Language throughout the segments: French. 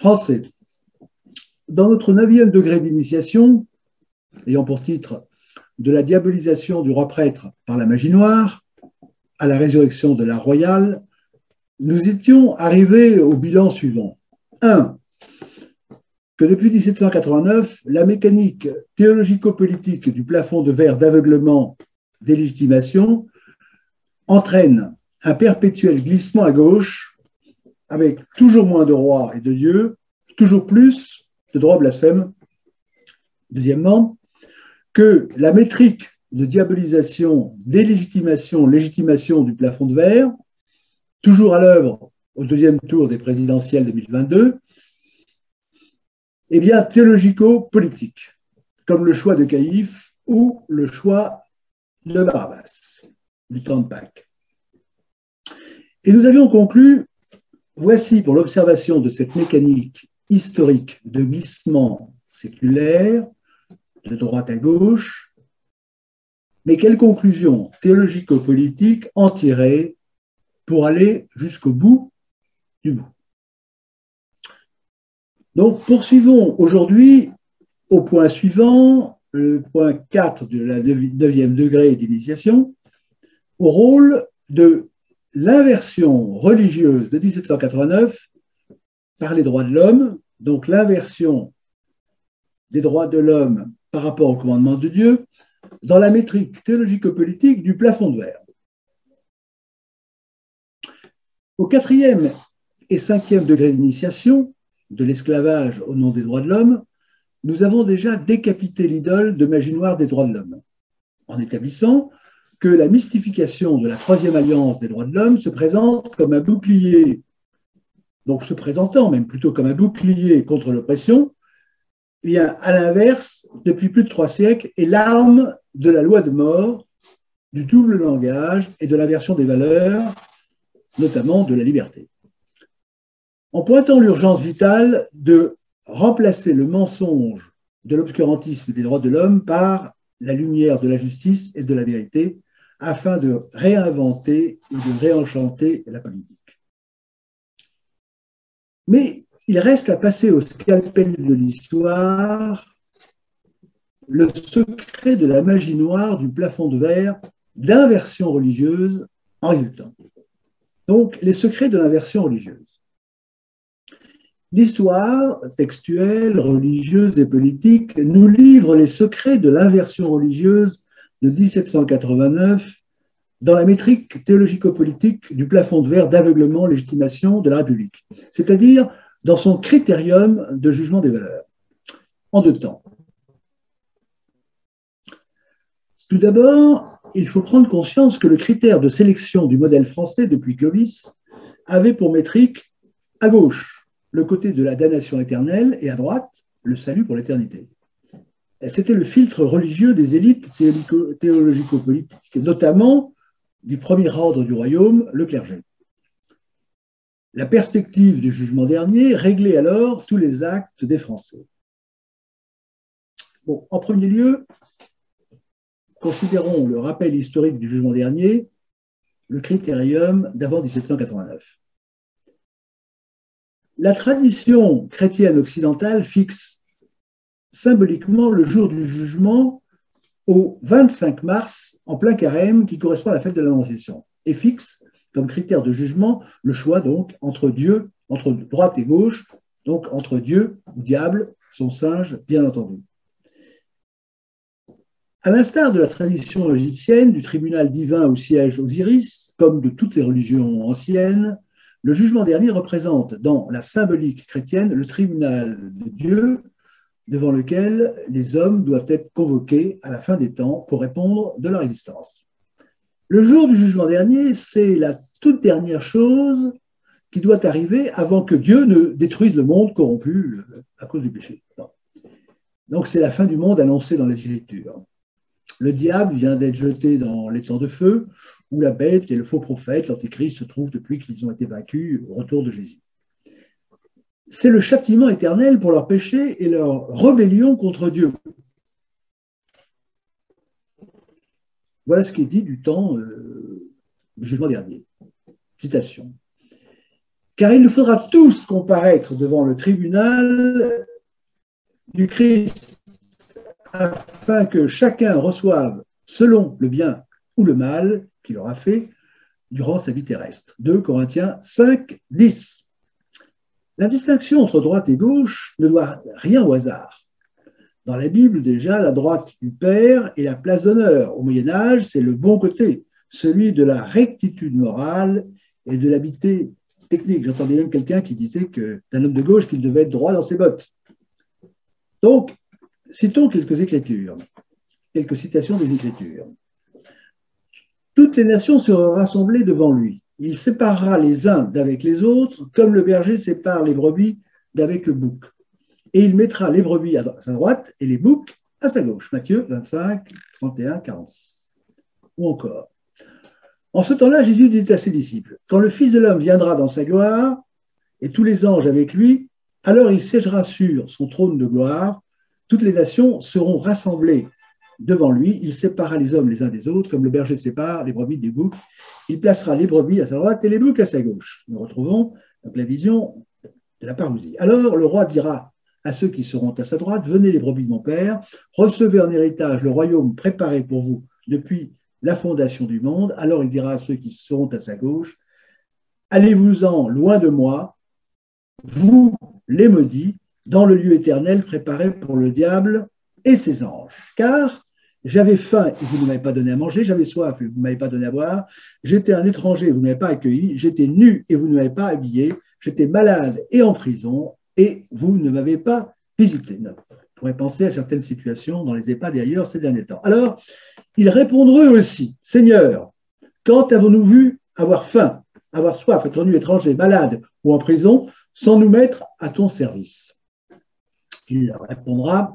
français. Dans notre neuvième degré d'initiation, ayant pour titre De la diabolisation du roi prêtre par la magie noire à la résurrection de l'art royal, nous étions arrivés au bilan suivant. 1. Que depuis 1789, la mécanique théologico-politique du plafond de verre d'aveuglement délégitimation entraîne un perpétuel glissement à gauche avec toujours moins de rois et de dieux, toujours plus de droits blasphèmes. Deuxièmement, que la métrique de diabolisation, délégitimation, légitimation du plafond de verre, toujours à l'œuvre au deuxième tour des présidentielles 2022, est bien théologico-politique, comme le choix de Caïphe ou le choix de Barabbas, du temps de Pâques. Et nous avions conclu, voici pour l'observation de cette mécanique historique de glissement séculaire, de droite à gauche, mais quelle conclusion théologico-politique en tirer pour aller jusqu'au bout du bout? Donc, poursuivons aujourd'hui au point suivant, le point 4 de la 9e degré d'initiation, au rôle de l'inversion religieuse de 1789 par les droits de l'homme, donc l'inversion des droits de l'homme par rapport au commandement de Dieu, dans la métrique théologico-politique du plafond de verre. Au quatrième et cinquième degré d'initiation de l'esclavage au nom des droits de l'homme, nous avons déjà décapité l'idole de magie noire des droits de l'homme, en établissant que la mystification de la troisième alliance des droits de l'homme se présente comme un bouclier, donc se présentant même plutôt comme un bouclier contre l'oppression, bien à l'inverse, depuis plus de trois siècles, est l'arme de la loi de mort, du double langage et de l'inversion des valeurs, notamment de la liberté. En pointant l'urgence vitale de remplacer le mensonge de l'obscurantisme des droits de l'homme par la lumière de la justice et de la vérité, afin de réinventer et de réenchanter la politique. Mais il reste à passer au scalpel de l'histoire le secret de la magie noire du plafond de verre d'inversion religieuse en résultant. Donc, les secrets de l'inversion religieuse. L'histoire textuelle, religieuse et politique nous livre les secrets de l'inversion religieuse de 1789 dans la métrique théologico-politique du plafond de verre d'aveuglement légitimation de la République, c'est-à-dire dans son critérium de jugement des valeurs, en deux temps. Tout d'abord, il faut prendre conscience que le critère de sélection du modèle français depuis Clovis avait pour métrique à gauche le côté de la damnation éternelle et à droite le salut pour l'éternité c'était le filtre religieux des élites théologico-politiques, notamment du premier ordre du royaume, le clergé. La perspective du jugement dernier réglait alors tous les actes des Français. En premier lieu, considérons le rappel historique du jugement dernier, le critérium d'avant 1789. La tradition chrétienne occidentale fixe symboliquement le jour du jugement au 25 mars, en plein carême, qui correspond à la fête de l'Annonciation, et fixe comme critère de jugement le choix donc entre Dieu, entre droite et gauche, donc entre Dieu diable, son singe, bien entendu. À l'instar de la tradition égyptienne du tribunal divin au siège Osiris, comme de toutes les religions anciennes, le jugement dernier représente dans la symbolique chrétienne le tribunal de Dieu devant lequel les hommes doivent être convoqués à la fin des temps pour répondre de leur existence. Le jour du jugement dernier, c'est la toute dernière chose qui doit arriver avant que Dieu ne détruise le monde corrompu à cause du péché. Donc c'est la fin du monde annoncée dans les Écritures. Le diable vient d'être jeté dans les temps de feu, où la bête et le faux prophète, l'antéchrist, se trouvent depuis qu'ils ont été vaincus au retour de Jésus c'est le châtiment éternel pour leur péché et leur rébellion contre Dieu. Voilà ce qui est dit du temps euh, du jugement dernier. Citation. car il nous faudra tous comparaître devant le tribunal du Christ afin que chacun reçoive selon le bien ou le mal qu'il aura fait durant sa vie terrestre. 2 Corinthiens 5, 10. La distinction entre droite et gauche ne doit rien au hasard. Dans la Bible, déjà, la droite du Père est la place d'honneur. Au Moyen Âge, c'est le bon côté, celui de la rectitude morale et de l'habité technique. J'entendais même quelqu'un qui disait que d'un homme de gauche qu'il devait être droit dans ses bottes. Donc, citons quelques écritures, quelques citations des écritures. Toutes les nations seront rassemblées devant lui. Il séparera les uns d'avec les autres, comme le berger sépare les brebis d'avec le bouc. Et il mettra les brebis à sa droite et les boucs à sa gauche. Matthieu 25, 31, 46. Ou encore, en ce temps-là, Jésus dit à ses disciples, Quand le Fils de l'homme viendra dans sa gloire, et tous les anges avec lui, alors il siégera sur son trône de gloire, toutes les nations seront rassemblées devant lui, il séparera les hommes les uns des autres, comme le berger sépare les brebis des boucs, il placera les brebis à sa droite et les boucs à sa gauche. Nous retrouvons la vision de la parousie. Alors le roi dira à ceux qui seront à sa droite, venez les brebis de mon père, recevez en héritage le royaume préparé pour vous depuis la fondation du monde. Alors il dira à ceux qui seront à sa gauche, allez-vous-en loin de moi, vous les maudits, dans le lieu éternel préparé pour le diable et ses anges. Car j'avais faim et vous ne m'avez pas donné à manger, j'avais soif et vous ne m'avez pas donné à boire, j'étais un étranger et vous ne m'avez pas accueilli, j'étais nu et vous ne m'avez pas habillé, j'étais malade et en prison et vous ne m'avez pas visité. On pourrait penser à certaines situations dans les EHPAD d'ailleurs ces derniers temps. Alors, ils répondront eux aussi, Seigneur, quand avons-nous vu avoir faim, avoir soif, être nu étranger, malade ou en prison, sans nous mettre à ton service? Il répondra,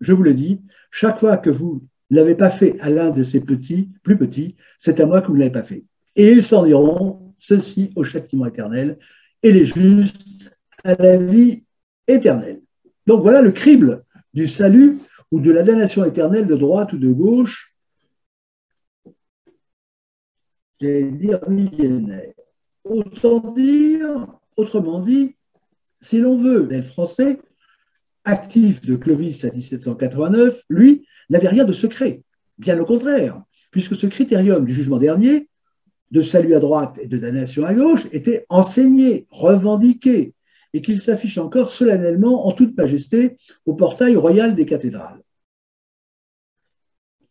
je vous le dis, chaque fois que vous ne pas fait à l'un de ces petits, plus petits, c'est à moi que vous ne l'avez pas fait. Et ils s'en iront, ceux-ci au châtiment éternel, et les justes à la vie éternelle. Donc voilà le crible du salut ou de la damnation éternelle de droite ou de gauche j'allais dire millénaire. Autant dire, autrement dit, si l'on veut, le français, actif de Clovis à 1789, lui, n'avait rien de secret. Bien au contraire, puisque ce critérium du jugement dernier, de salut à droite et de damnation à gauche, était enseigné, revendiqué, et qu'il s'affiche encore solennellement en toute majesté au portail royal des cathédrales.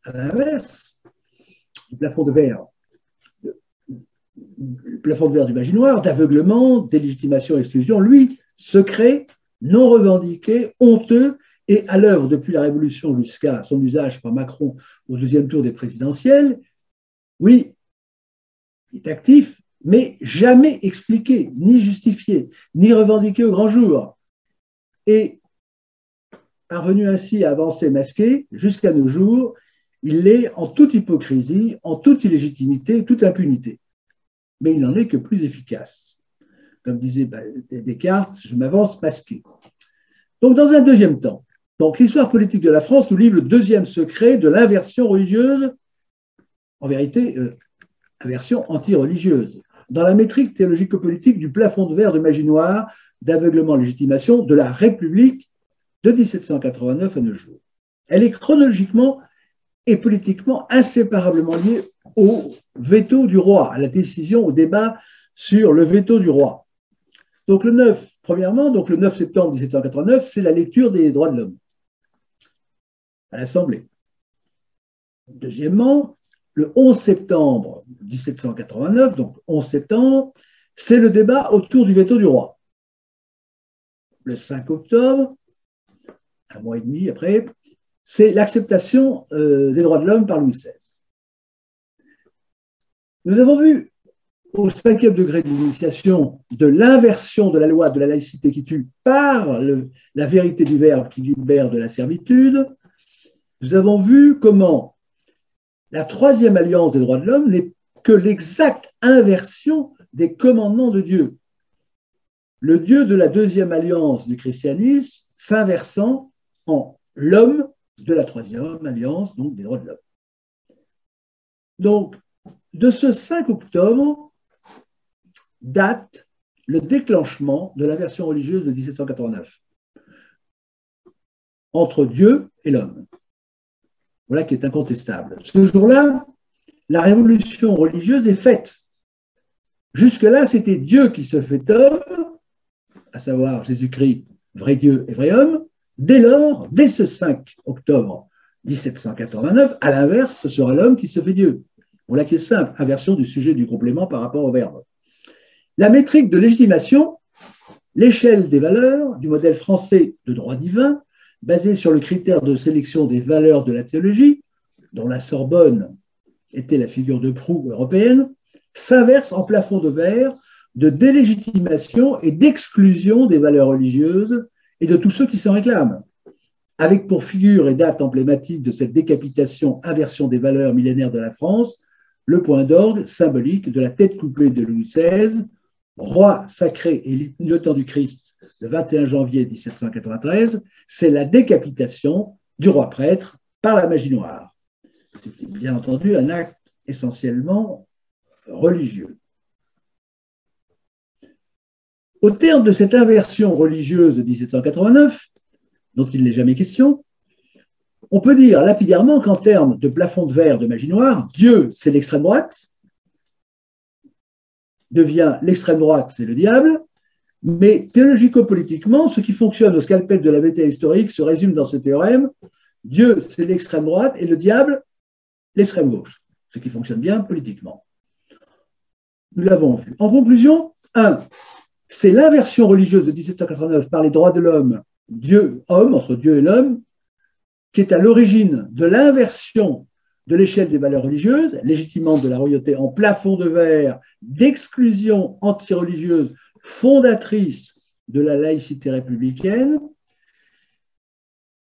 À l'inverse, le plafond de verre plafond de verre du d'aveuglement, d'élégitimation, exclusion, lui, secret, non revendiqué, honteux, et à l'œuvre depuis la Révolution jusqu'à son usage par Macron au deuxième tour des présidentielles, oui, il est actif, mais jamais expliqué, ni justifié, ni revendiqué au grand jour. Et parvenu ainsi à avancer masqué jusqu'à nos jours, il l'est en toute hypocrisie, en toute illégitimité, toute impunité mais il n'en est que plus efficace. Comme disait Descartes, je m'avance masqué. Donc, dans un deuxième temps, l'histoire politique de la France nous livre le deuxième secret de l'inversion religieuse, en vérité, euh, inversion anti-religieuse, dans la métrique théologico-politique du plafond de verre de magie noire, d'aveuglement légitimation de la République de 1789 à nos jours. Elle est chronologiquement et politiquement inséparablement liée au veto du roi, à la décision, au débat sur le veto du roi. Donc le 9, premièrement, le 9 septembre 1789, c'est la lecture des droits de l'homme à l'Assemblée. Deuxièmement, le 11 septembre 1789, donc 11 septembre, c'est le débat autour du veto du roi. Le 5 octobre, un mois et demi après, c'est l'acceptation euh, des droits de l'homme par Louis XVI. Nous avons vu au cinquième degré de l'initiation de l'inversion de la loi de la laïcité qui tue par la vérité du Verbe qui libère de la servitude. Nous avons vu comment la troisième alliance des droits de l'homme n'est que l'exacte inversion des commandements de Dieu. Le Dieu de la deuxième alliance du christianisme s'inversant en l'homme de la troisième alliance, donc des droits de l'homme. Donc, de ce 5 octobre date le déclenchement de l'inversion religieuse de 1789 entre Dieu et l'homme. Voilà qui est incontestable. Ce jour-là, la révolution religieuse est faite. Jusque-là, c'était Dieu qui se fait homme, à savoir Jésus-Christ, vrai Dieu et vrai homme. Dès lors, dès ce 5 octobre 1789, à l'inverse, ce sera l'homme qui se fait Dieu. Voilà qui est simple, inversion du sujet du complément par rapport au verbe. La métrique de légitimation, l'échelle des valeurs du modèle français de droit divin, basé sur le critère de sélection des valeurs de la théologie, dont la Sorbonne était la figure de proue européenne, s'inverse en plafond de verre de délégitimation et d'exclusion des valeurs religieuses et de tous ceux qui s'en réclament, avec pour figure et date emblématique de cette décapitation inversion des valeurs millénaires de la France, le point d'orgue symbolique de la tête coupée de Louis XVI, roi sacré et le temps du Christ le 21 janvier 1793, c'est la décapitation du roi prêtre par la magie noire. C'était bien entendu un acte essentiellement religieux. Au terme de cette inversion religieuse de 1789, dont il n'est jamais question, on peut dire lapidairement qu'en termes de plafond de verre de magie noire, Dieu, c'est l'extrême droite, devient l'extrême droite, c'est le diable, mais théologico-politiquement, ce qui fonctionne au scalpel de la méta historique se résume dans ce théorème Dieu, c'est l'extrême droite et le diable, l'extrême gauche, ce qui fonctionne bien politiquement. Nous l'avons vu. En conclusion, un, c'est l'inversion religieuse de 1789 par les droits de l'homme, Dieu-homme, entre Dieu et l'homme, qui est à l'origine de l'inversion de l'échelle des valeurs religieuses, légitimement de la royauté en plafond de verre, d'exclusion anti-religieuse fondatrice de la laïcité républicaine.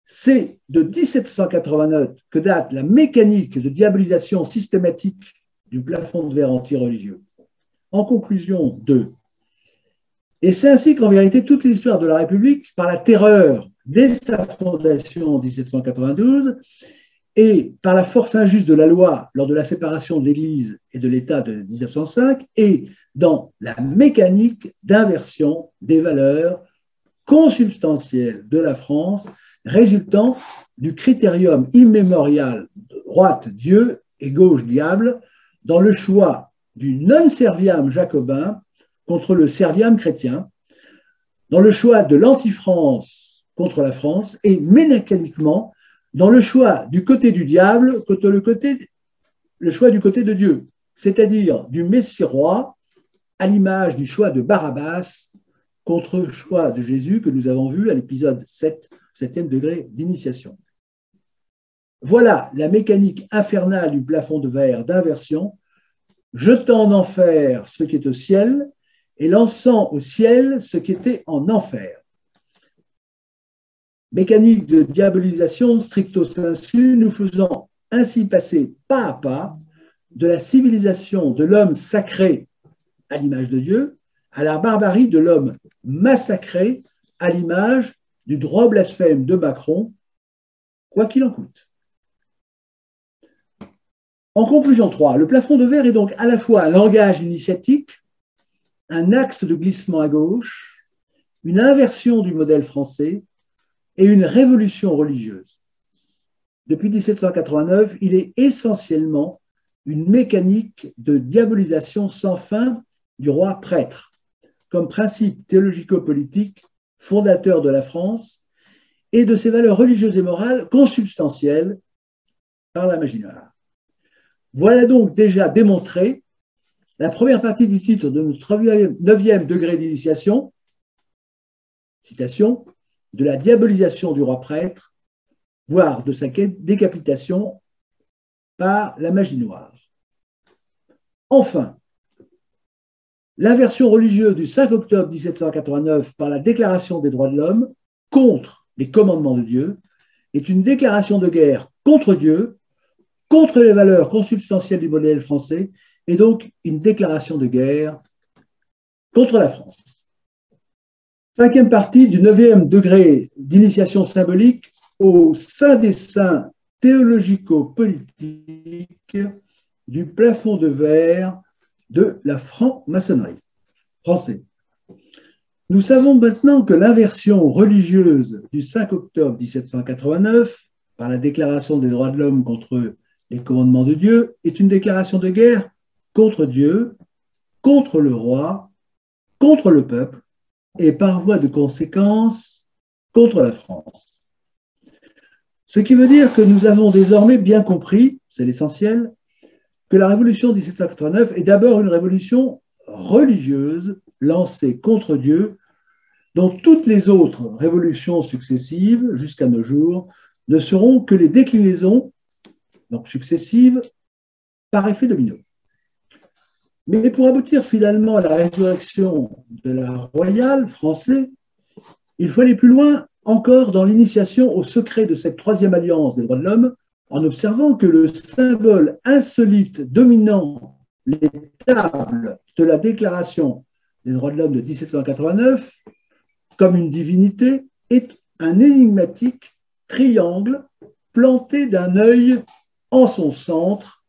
C'est de 1789 que date la mécanique de diabolisation systématique du plafond de verre anti-religieux. En conclusion, deux. Et c'est ainsi qu'en vérité, toute l'histoire de la République, par la terreur dès sa fondation en 1792, et par la force injuste de la loi lors de la séparation de l'Église et de l'État de 1905, et dans la mécanique d'inversion des valeurs consubstantielles de la France, résultant du critérium immémorial droite Dieu et gauche diable dans le choix du non-serviam jacobin contre le serviam chrétien, dans le choix de l'anti-France contre la France et mécaniquement dans le choix du côté du diable le choix du côté de Dieu, c'est-à-dire du Messie roi à l'image du choix de Barabbas contre le choix de Jésus que nous avons vu à l'épisode 7, 7e degré d'initiation. Voilà la mécanique infernale du plafond de verre d'inversion, jetant en enfer ce qui est au ciel et lançant au ciel ce qui était en enfer mécanique de diabolisation stricto sensu, nous faisant ainsi passer pas à pas de la civilisation de l'homme sacré à l'image de Dieu à la barbarie de l'homme massacré à l'image du droit blasphème de Macron, quoi qu'il en coûte. En conclusion 3, le plafond de verre est donc à la fois un langage initiatique, un axe de glissement à gauche, une inversion du modèle français et une révolution religieuse. Depuis 1789, il est essentiellement une mécanique de diabolisation sans fin du roi prêtre, comme principe théologico-politique fondateur de la France et de ses valeurs religieuses et morales consubstantielles par la magie noire. Voilà donc déjà démontré la première partie du titre de notre neuvième degré d'initiation, citation, de la diabolisation du roi prêtre, voire de sa décapitation par la magie noire. Enfin, l'inversion religieuse du 5 octobre 1789 par la Déclaration des droits de l'homme contre les commandements de Dieu est une déclaration de guerre contre Dieu, contre les valeurs consubstantielles du modèle français, et donc une déclaration de guerre contre la France. Cinquième partie du neuvième degré d'initiation symbolique au sein des saints théologico-politiques du plafond de verre de la franc-maçonnerie français. Nous savons maintenant que l'inversion religieuse du 5 octobre 1789, par la Déclaration des droits de l'homme contre les commandements de Dieu, est une déclaration de guerre contre Dieu, contre le roi, contre le peuple et par voie de conséquence contre la France. Ce qui veut dire que nous avons désormais bien compris, c'est l'essentiel, que la révolution 1789 est d'abord une révolution religieuse lancée contre Dieu, dont toutes les autres révolutions successives jusqu'à nos jours ne seront que les déclinaisons, donc successives, par effet domino. Mais pour aboutir finalement à la résurrection de la royale française, il faut aller plus loin encore dans l'initiation au secret de cette troisième alliance des droits de l'homme, en observant que le symbole insolite dominant les tables de la Déclaration des droits de l'homme de 1789, comme une divinité, est un énigmatique triangle planté d'un œil en son centre.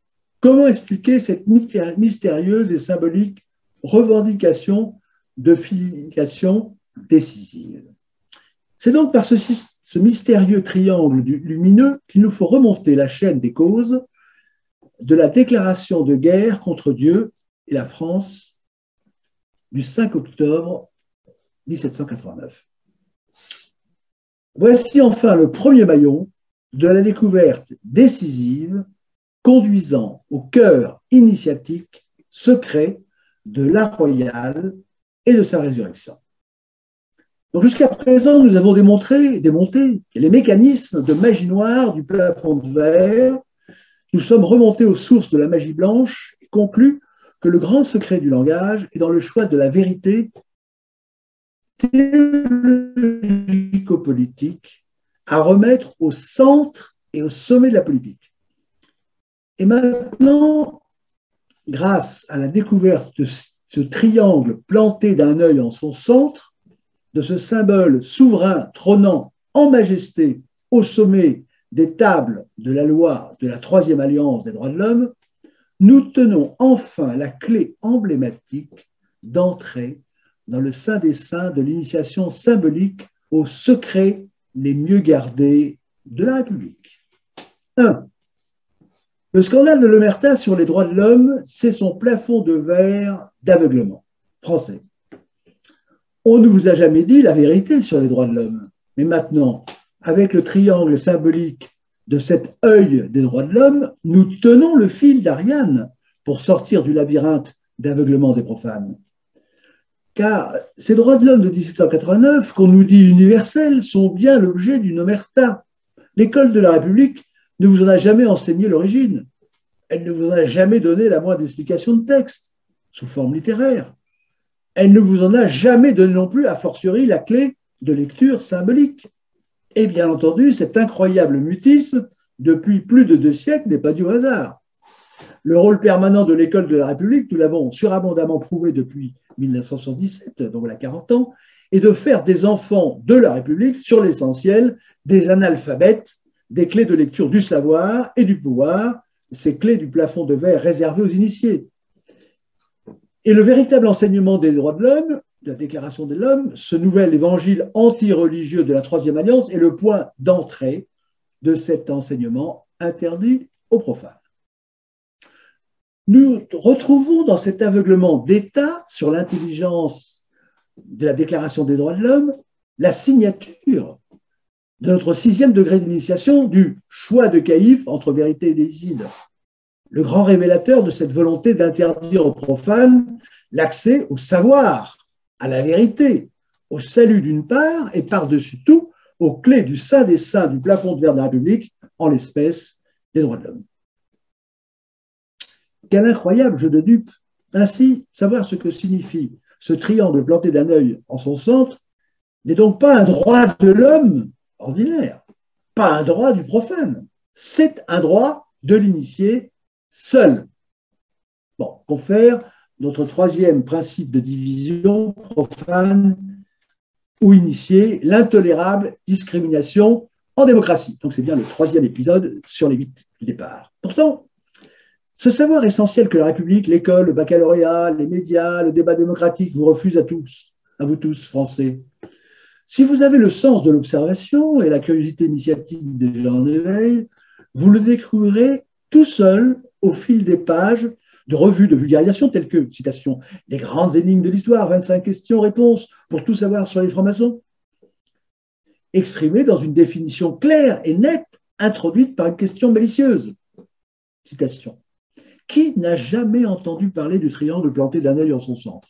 Comment expliquer cette mystérieuse et symbolique revendication de filiation décisive? C'est donc par ce, mystérieux triangle lumineux qu'il nous faut remonter la chaîne des causes de la déclaration de guerre contre Dieu et la France du 5 octobre 1789. Voici enfin le premier maillon de la découverte décisive conduisant au cœur initiatique secret de la royale et de sa résurrection jusqu'à présent, nous avons démontré, démonté les mécanismes de magie noire du plafond de verre. Nous sommes remontés aux sources de la magie blanche et conclus que le grand secret du langage est dans le choix de la vérité théologico-politique à remettre au centre et au sommet de la politique. Et maintenant, grâce à la découverte de ce triangle planté d'un œil en son centre, de ce symbole souverain trônant en majesté au sommet des tables de la loi de la Troisième Alliance des droits de l'homme, nous tenons enfin la clé emblématique d'entrer dans le sein des saints de l'initiation symbolique aux secrets les mieux gardés de la République. 1. Le scandale de l'Omerta sur les droits de l'homme, c'est son plafond de verre d'aveuglement français. On ne vous a jamais dit la vérité sur les droits de l'homme. Mais maintenant, avec le triangle symbolique de cet œil des droits de l'homme, nous tenons le fil d'Ariane pour sortir du labyrinthe d'aveuglement des profanes. Car ces droits de l'homme de 1789, qu'on nous dit universels, sont bien l'objet d'une omerta. L'école de la République ne vous en a jamais enseigné l'origine. Elle ne vous en a jamais donné la moindre explication de texte, sous forme littéraire elle ne vous en a jamais donné non plus, a fortiori, la clé de lecture symbolique. Et bien entendu, cet incroyable mutisme, depuis plus de deux siècles, n'est pas du hasard. Le rôle permanent de l'école de la République, nous l'avons surabondamment prouvé depuis 1977, donc voilà 40 ans, est de faire des enfants de la République, sur l'essentiel, des analphabètes, des clés de lecture du savoir et du pouvoir, ces clés du plafond de verre réservées aux initiés. Et le véritable enseignement des droits de l'homme, la Déclaration de l'homme, ce nouvel évangile anti-religieux de la Troisième Alliance est le point d'entrée de cet enseignement interdit aux profanes. Nous retrouvons dans cet aveuglement d'État sur l'intelligence de la Déclaration des droits de l'homme la signature de notre sixième degré d'initiation du choix de Caïphe entre vérité et déicide le grand révélateur de cette volonté d'interdire aux profanes l'accès au savoir, à la vérité, au salut d'une part, et par-dessus tout, aux clés du sein des saints du plafond de verre de la République, en l'espèce des droits de l'homme. Quel incroyable jeu de dupes Ainsi, savoir ce que signifie ce triangle planté d'un œil en son centre n'est donc pas un droit de l'homme ordinaire, pas un droit du profane, c'est un droit de l'initié seul. Bon, confère notre troisième principe de division profane ou initié, l'intolérable discrimination en démocratie. Donc c'est bien le troisième épisode sur les huit du départ. Pourtant, ce savoir essentiel que la République, l'école, le baccalauréat, les médias, le débat démocratique vous refusent à tous, à vous tous, Français. Si vous avez le sens de l'observation et la curiosité initiatique des gens en éveil, vous le découvrirez tout seul au fil des pages de revues de vulgarisation telles que, citation, les grandes énigmes de l'histoire, 25 questions-réponses pour tout savoir sur les francs-maçons, exprimées dans une définition claire et nette, introduite par une question malicieuse. Citation. Qui n'a jamais entendu parler du triangle planté d'un œil en son centre?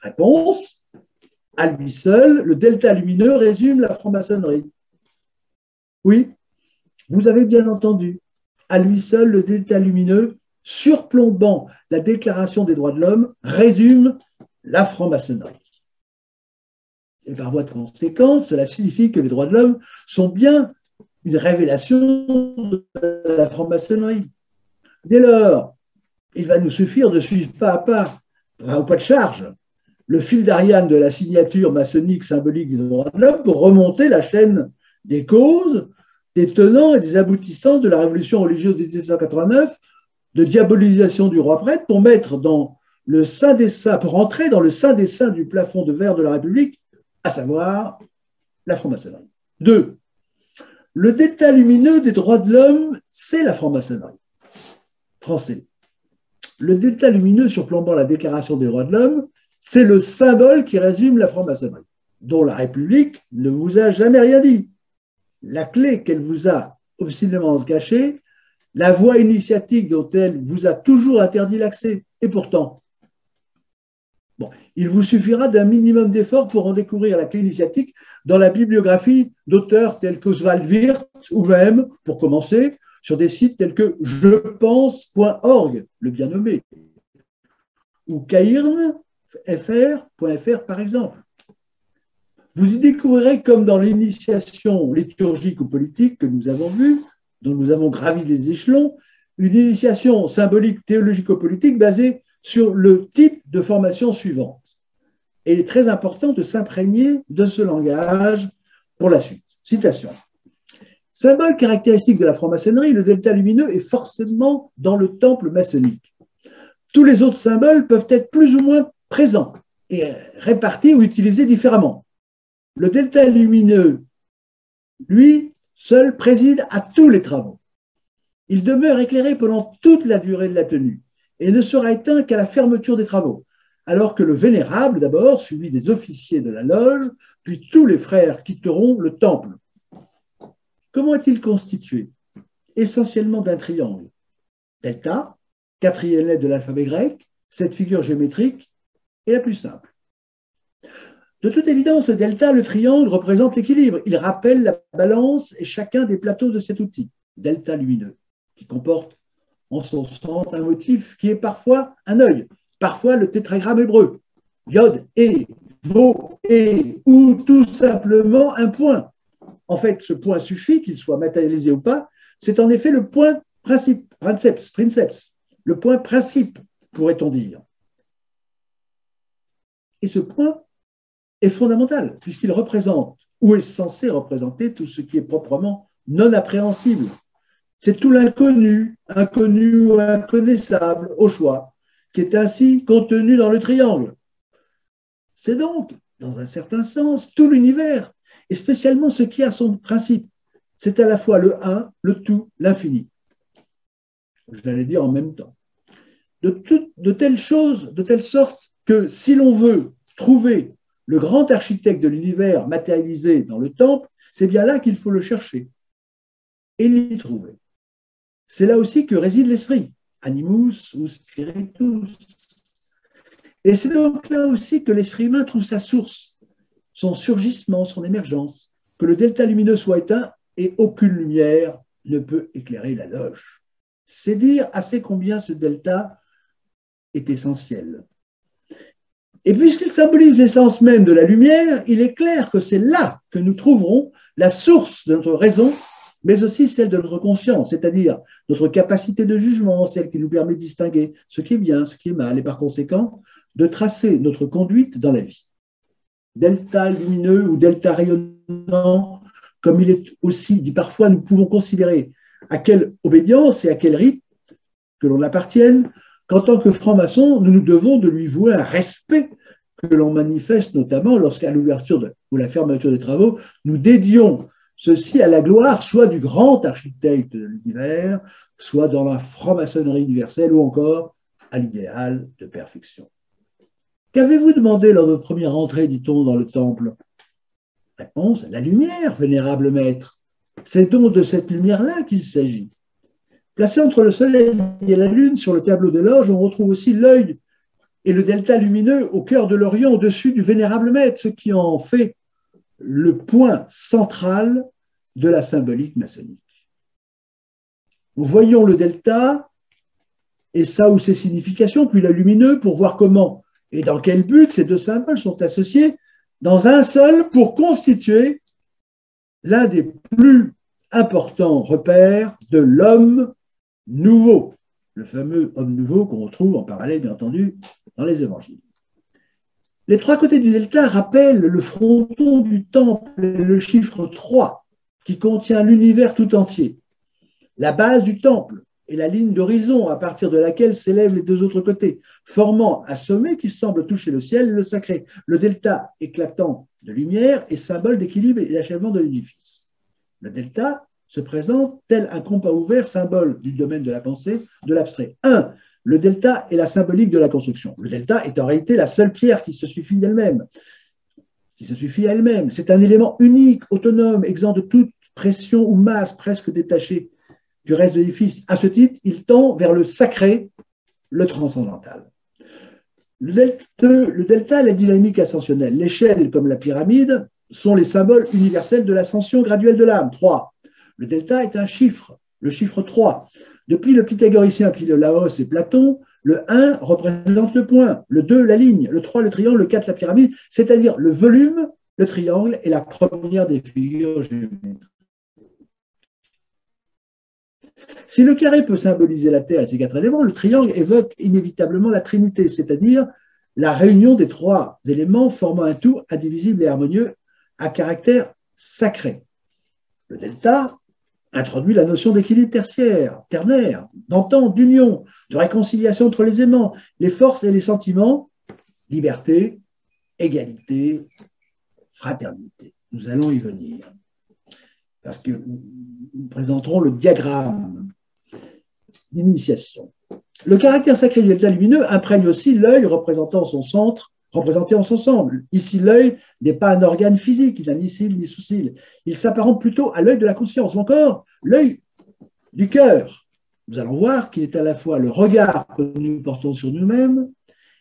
Réponse à lui seul, le delta lumineux résume la franc-maçonnerie. Oui, vous avez bien entendu. À lui seul, le delta lumineux, surplombant la déclaration des droits de l'homme, résume la franc-maçonnerie. Et par voie de conséquence, cela signifie que les droits de l'homme sont bien une révélation de la franc-maçonnerie. Dès lors, il va nous suffire de suivre pas à pas, pas de charge, le fil d'Ariane de la signature maçonnique symbolique des droits de l'homme pour remonter la chaîne des causes, des tenants et des aboutissants de la révolution religieuse de 1789, de diabolisation du roi prêtre, pour mettre dans le sein des saints, pour entrer dans le des du plafond de verre de la République, à savoir la franc-maçonnerie. Deux, le delta lumineux des droits de l'homme, c'est la franc-maçonnerie. Français. Le delta lumineux surplombant la déclaration des droits de l'homme, c'est le symbole qui résume la franc-maçonnerie, dont la République ne vous a jamais rien dit. La clé qu'elle vous a obstinément cachée, la voie initiatique dont elle vous a toujours interdit l'accès. Et pourtant, il vous suffira d'un minimum d'effort pour en découvrir la clé initiatique dans la bibliographie d'auteurs tels qu'Oswald Wirth ou même, pour commencer, sur des sites tels que jepense.org, le bien nommé, ou Cairn, fr.fr par exemple. Vous y découvrirez, comme dans l'initiation liturgique ou politique que nous avons vue, dont nous avons gravi les échelons, une initiation symbolique théologico-politique basée sur le type de formation suivante. Et il est très important de s'imprégner de ce langage pour la suite. Citation. Symbole caractéristique de la franc-maçonnerie, le delta lumineux est forcément dans le temple maçonnique. Tous les autres symboles peuvent être plus ou moins présent et réparti ou utilisé différemment. Le delta lumineux, lui, seul préside à tous les travaux. Il demeure éclairé pendant toute la durée de la tenue et ne sera éteint qu'à la fermeture des travaux, alors que le vénérable, d'abord, suivi des officiers de la loge, puis tous les frères quitteront le temple. Comment est-il constitué? Essentiellement d'un triangle. Delta, quatrième lettre de l'alphabet grec, cette figure géométrique est la plus simple. De toute évidence, le delta, le triangle, représente l'équilibre. Il rappelle la balance et chacun des plateaux de cet outil, delta lumineux, qui comporte en son centre un motif qui est parfois un œil, parfois le tétragramme hébreu, yod et, vo et, ou tout simplement un point. En fait, ce point suffit, qu'il soit matérialisé ou pas, c'est en effet le point principe, princeps, princeps, le point principe, pourrait-on dire. Et ce point est fondamental, puisqu'il représente, ou est censé représenter, tout ce qui est proprement non appréhensible. C'est tout l'inconnu, inconnu ou inconnaissable, au choix, qui est ainsi contenu dans le triangle. C'est donc, dans un certain sens, tout l'univers, et spécialement ce qui a son principe. C'est à la fois le un, le tout, l'infini. Je l'allais dire en même temps. De, de telles choses, de telle sorte que si l'on veut trouver le grand architecte de l'univers matérialisé dans le temple, c'est bien là qu'il faut le chercher et l'y trouver. C'est là aussi que réside l'esprit, animus ou spiritus. Et c'est donc là aussi que l'esprit humain trouve sa source, son surgissement, son émergence, que le delta lumineux soit éteint et aucune lumière ne peut éclairer la loge. C'est dire assez combien ce delta est essentiel. Et puisqu'il symbolise l'essence même de la lumière, il est clair que c'est là que nous trouverons la source de notre raison, mais aussi celle de notre conscience, c'est-à-dire notre capacité de jugement, celle qui nous permet de distinguer ce qui est bien, ce qui est mal, et par conséquent de tracer notre conduite dans la vie. Delta lumineux ou delta rayonnant, comme il est aussi dit parfois, nous pouvons considérer à quelle obédience et à quel rite que l'on appartienne, qu'en tant que franc-maçon, nous nous devons de lui vouer un respect que l'on manifeste notamment lorsqu'à l'ouverture ou la fermeture des travaux, nous dédions ceci à la gloire soit du grand architecte de l'univers, soit dans la franc-maçonnerie universelle ou encore à l'idéal de perfection. Qu'avez-vous demandé lors de votre première entrée, dit-on, dans le temple? Réponse, la lumière, vénérable maître. C'est donc de cette lumière-là qu'il s'agit. Placé entre le soleil et la lune sur le tableau de loge, on retrouve aussi l'œil et le delta lumineux au cœur de l'Orient, au-dessus du vénérable maître, ce qui en fait le point central de la symbolique maçonnique. Nous voyons le delta et ça ou ses significations, puis le lumineux pour voir comment et dans quel but ces deux symboles sont associés dans un seul pour constituer l'un des plus importants repères de l'homme nouveau, le fameux homme nouveau qu'on retrouve en parallèle, bien entendu, dans les évangiles. Les trois côtés du delta rappellent le fronton du temple et le chiffre 3 qui contient l'univers tout entier. La base du temple est la ligne d'horizon à partir de laquelle s'élèvent les deux autres côtés, formant un sommet qui semble toucher le ciel et le sacré. Le delta éclatant de lumière est symbole d'équilibre et d'achèvement de l'édifice. Le delta se présente tel un compas ouvert, symbole du domaine de la pensée, de l'abstrait. 1. Le delta est la symbolique de la construction. Le delta est en réalité la seule pierre qui se suffit d'elle-même. Qui se suffit elle-même. C'est un élément unique, autonome, exempt de toute pression ou masse, presque détachée du reste de l'édifice. À ce titre, il tend vers le sacré, le transcendantal. Le delta, le delta la dynamique ascensionnelle. L'échelle, comme la pyramide, sont les symboles universels de l'ascension graduelle de l'âme. 3. Le delta est un chiffre, le chiffre 3. Depuis le pythagoricien, puis le Laos et Platon, le 1 représente le point, le 2 la ligne, le 3 le triangle, le 4 la pyramide, c'est-à-dire le volume, le triangle est la première des figures géométriques. Si le carré peut symboliser la Terre et ses quatre éléments, le triangle évoque inévitablement la Trinité, c'est-à-dire la réunion des trois éléments formant un tout indivisible et harmonieux à caractère sacré. Le delta introduit la notion d'équilibre tertiaire, ternaire, d'entente, d'union, de réconciliation entre les aimants, les forces et les sentiments, liberté, égalité, fraternité. Nous allons y venir. Parce que nous présenterons le diagramme d'initiation. Le caractère sacré du delta lumineux imprègne aussi l'œil représentant son centre représenté en son ensemble. Ici, l'œil n'est pas un organe physique, il n'a ni cils ni sous-cils. Il s'apparente plutôt à l'œil de la conscience, ou encore l'œil du cœur. Nous allons voir qu'il est à la fois le regard que nous portons sur nous-mêmes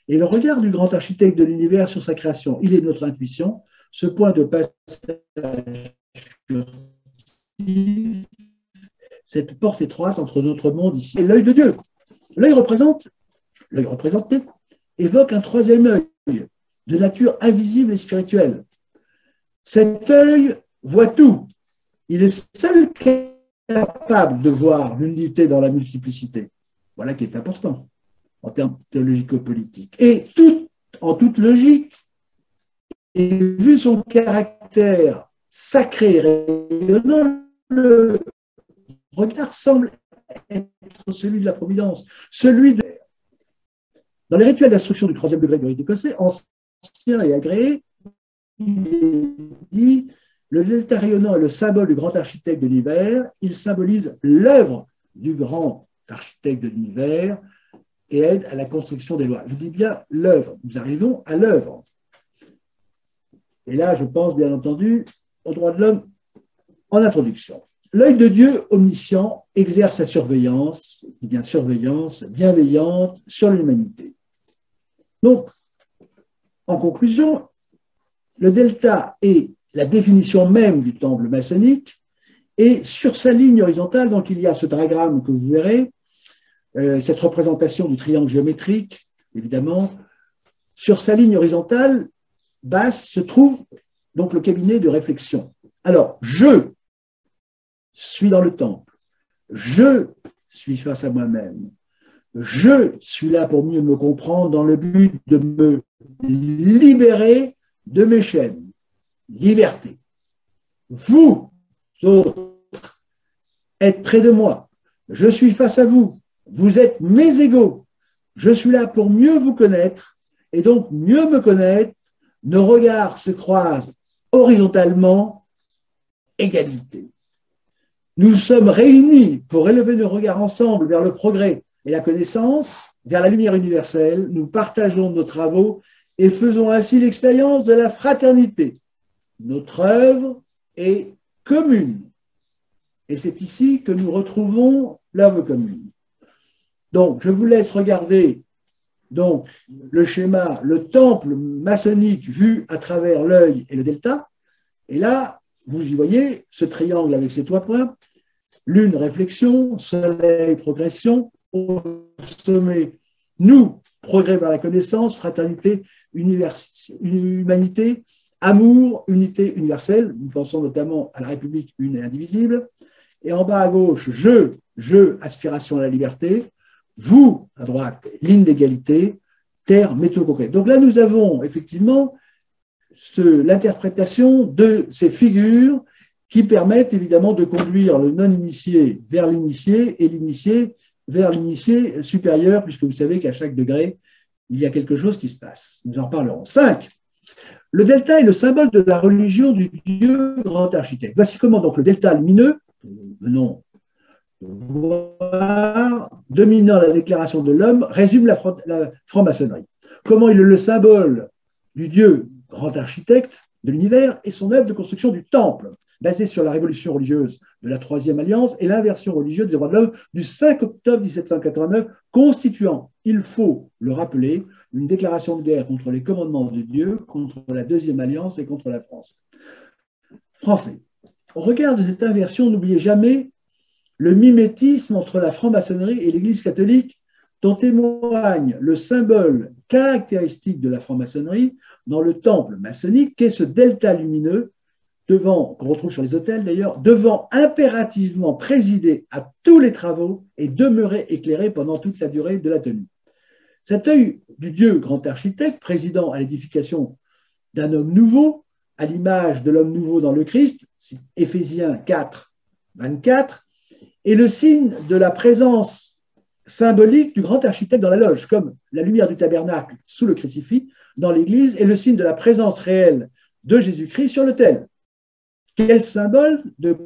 et le regard du grand architecte de l'univers sur sa création. Il est notre intuition, ce point de passage cette porte étroite entre notre monde ici et l'œil de Dieu. L'œil représente, l'œil représenté, évoque un troisième œil, de nature invisible et spirituelle. Cet œil voit tout. Il est seul capable de voir l'unité dans la multiplicité. Voilà qui est important en termes théologico-politiques. Et tout, en toute logique, et vu son caractère sacré, rayonnant, le regard semble être celui de la providence, celui dans les rituels d'instruction du troisième degré du rite écossais, ancien et agréé, il est dit le delta rayonnant est le symbole du grand architecte de l'univers. Il symbolise l'œuvre du grand architecte de l'univers et aide à la construction des lois. Je dis bien l'œuvre. Nous arrivons à l'œuvre. Et là, je pense bien entendu aux droits de l'homme en introduction. L'œil de Dieu omniscient exerce sa surveillance, bien surveillance bienveillante sur l'humanité. Donc, en conclusion, le delta est la définition même du temple maçonnique et sur sa ligne horizontale, donc il y a ce diagramme que vous verrez, euh, cette représentation du triangle géométrique, évidemment. Sur sa ligne horizontale basse se trouve donc le cabinet de réflexion. Alors, je suis dans le temple, je suis face à moi-même, je suis là pour mieux me comprendre dans le but de me libérer de mes chaînes. Liberté. Vous autres êtes près de moi. Je suis face à vous. Vous êtes mes égaux. Je suis là pour mieux vous connaître et donc mieux me connaître, nos regards se croisent horizontalement, égalité. Nous sommes réunis pour élever nos regards ensemble vers le progrès et la connaissance, vers la lumière universelle. Nous partageons nos travaux et faisons ainsi l'expérience de la fraternité. Notre œuvre est commune. Et c'est ici que nous retrouvons l'œuvre commune. Donc, je vous laisse regarder donc, le schéma, le temple maçonnique vu à travers l'œil et le delta. Et là, vous y voyez ce triangle avec ses trois points. Lune, réflexion, soleil, progression. Au sommet, nous, progrès vers la connaissance, fraternité, humanité, amour, unité universelle. Nous pensons notamment à la République une et indivisible. Et en bas à gauche, je, je, aspiration à la liberté. Vous, à droite, ligne d'égalité, terre, métaux concret. Donc là, nous avons effectivement l'interprétation de ces figures qui permettent évidemment de conduire le non-initié vers l'initié et l'initié vers l'initié supérieur, puisque vous savez qu'à chaque degré, il y a quelque chose qui se passe. Nous en parlerons. 5. Le delta est le symbole de la religion du Dieu grand architecte. Voici comment donc le delta lumineux, venons voir, dominant la déclaration de l'homme, résume la, franc-maçonnerie. Comment il est le symbole du Dieu grand architecte de l'univers et son œuvre de construction du temple, basée sur la révolution religieuse de la Troisième Alliance et l'inversion religieuse des droits de l'homme du 5 octobre 1789, constituant, il faut le rappeler, une déclaration de guerre contre les commandements de Dieu, contre la Deuxième Alliance et contre la France. Français. Au regard de cette inversion, n'oubliez jamais le mimétisme entre la franc-maçonnerie et l'Église catholique dont témoigne le symbole caractéristique de la franc-maçonnerie dans le temple maçonnique, qu'est ce delta lumineux, devant, qu'on retrouve sur les hôtels d'ailleurs, devant impérativement présider à tous les travaux et demeurer éclairé pendant toute la durée de la tenue. Cet œil du Dieu grand architecte, président à l'édification d'un homme nouveau, à l'image de l'homme nouveau dans le Christ, Éphésiens 4, 24, est le signe de la présence symbolique du grand architecte dans la loge, comme la lumière du tabernacle sous le crucifix dans l'Église est le signe de la présence réelle de Jésus-Christ sur l'autel. Quel symbole de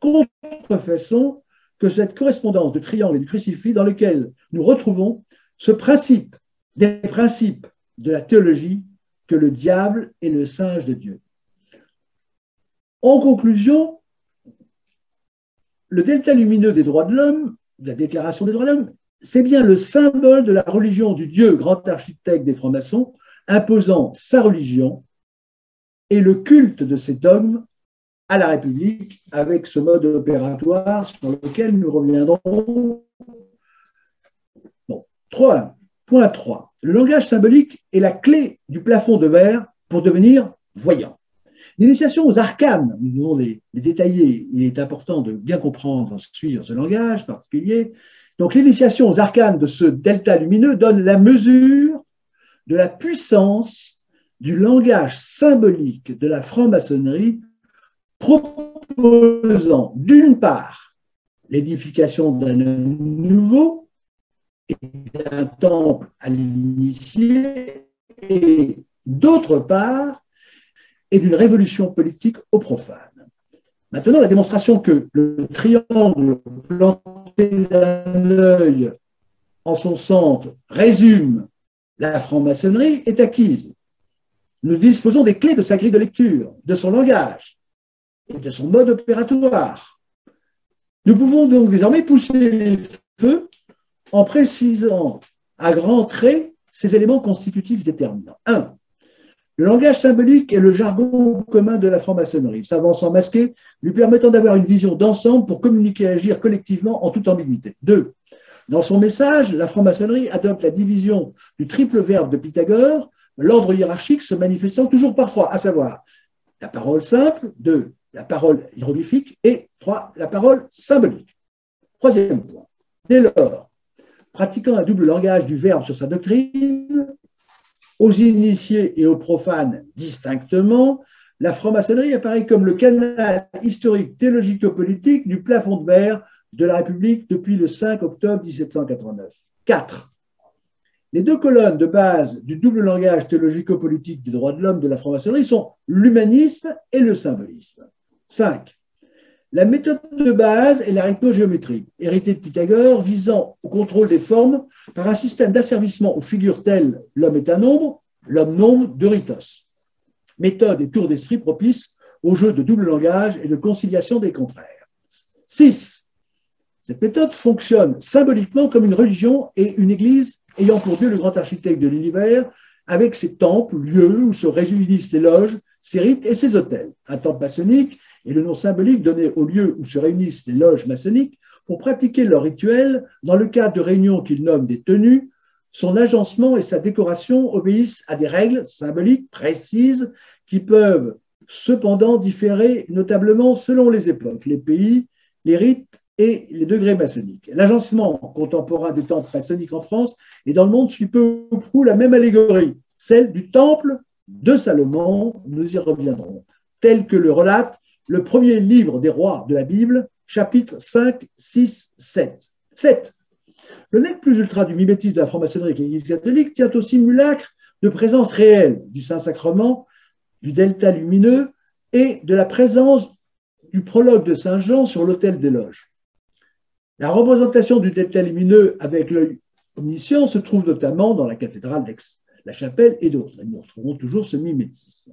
contrefaçon que cette correspondance de triangle et de crucifix dans lequel nous retrouvons ce principe des principes de la théologie que le diable est le singe de Dieu. En conclusion, le delta lumineux des droits de l'homme, la déclaration des droits de l'homme, c'est bien le symbole de la religion du Dieu grand architecte des francs-maçons, imposant sa religion et le culte de ses dogmes à la République avec ce mode opératoire sur lequel nous reviendrons. Bon. 3. Point 3. Le langage symbolique est la clé du plafond de verre pour devenir voyant. L'initiation aux arcanes, nous devons les, détailler, il est important de bien comprendre, suivre ce langage particulier. Donc l'initiation aux arcanes de ce delta lumineux donne la mesure de la puissance du langage symbolique de la franc-maçonnerie proposant d'une part l'édification d'un nouveau et d'un temple à l'initié et d'autre part et d'une révolution politique au profane. Maintenant, la démonstration que le triangle planté d'un œil en son centre résume la franc-maçonnerie est acquise. Nous disposons des clés de sa grille de lecture, de son langage de son mode opératoire. Nous pouvons donc désormais pousser les feux en précisant à grands traits ces éléments constitutifs déterminants. 1. Le langage symbolique est le jargon commun de la franc-maçonnerie, s'avançant masqué, lui permettant d'avoir une vision d'ensemble pour communiquer et agir collectivement en toute ambiguïté. Deux, dans son message, la franc-maçonnerie adopte la division du triple verbe de Pythagore, l'ordre hiérarchique se manifestant toujours par trois, à savoir la parole simple, deux, la parole hiéroglyphique et trois, la parole symbolique. Troisième point. Dès lors, pratiquant un double langage du verbe sur sa doctrine, aux initiés et aux profanes distinctement, la franc-maçonnerie apparaît comme le canal historique théologico-politique du plafond de verre de la République depuis le 5 octobre 1789. 4. Les deux colonnes de base du double langage théologico-politique des droits de l'homme de la franc-maçonnerie sont l'humanisme et le symbolisme. 5. La méthode de base est l'arithmogéométrie, héritée de Pythagore, visant au contrôle des formes par un système d'asservissement aux figures telles l'homme est un nombre, l'homme nombre d'Euritos. Méthode et tour d'esprit propice au jeu de double langage et de conciliation des contraires. 6. Cette méthode fonctionne symboliquement comme une religion et une église ayant pour Dieu le grand architecte de l'univers, avec ses temples, lieux où se réunissent les loges, ses rites et ses hôtels. Un temple maçonnique est le nom symbolique donné au lieu où se réunissent les loges maçonniques pour pratiquer leurs rituels dans le cadre de réunions qu'ils nomment des tenues. Son agencement et sa décoration obéissent à des règles symboliques précises qui peuvent cependant différer notablement selon les époques, les pays, les rites et les degrés maçonniques. L'agencement contemporain des temples maçonniques en France et dans le monde suit peu ou prou la même allégorie, celle du temple de Salomon, nous y reviendrons, tel que le relate le premier livre des rois de la Bible, chapitre 5, 6, 7. 7. Le nec plus ultra du mimétisme de la franc-maçonnerie avec l'Église catholique tient au simulacre de présence réelle du Saint-Sacrement, du delta lumineux et de la présence du prologue de Saint Jean sur l'autel des loges. La représentation du delta lumineux avec l'œil omniscient se trouve notamment dans la cathédrale d'Aix-la-Chapelle et d'autres. nous retrouvons toujours ce mimétisme.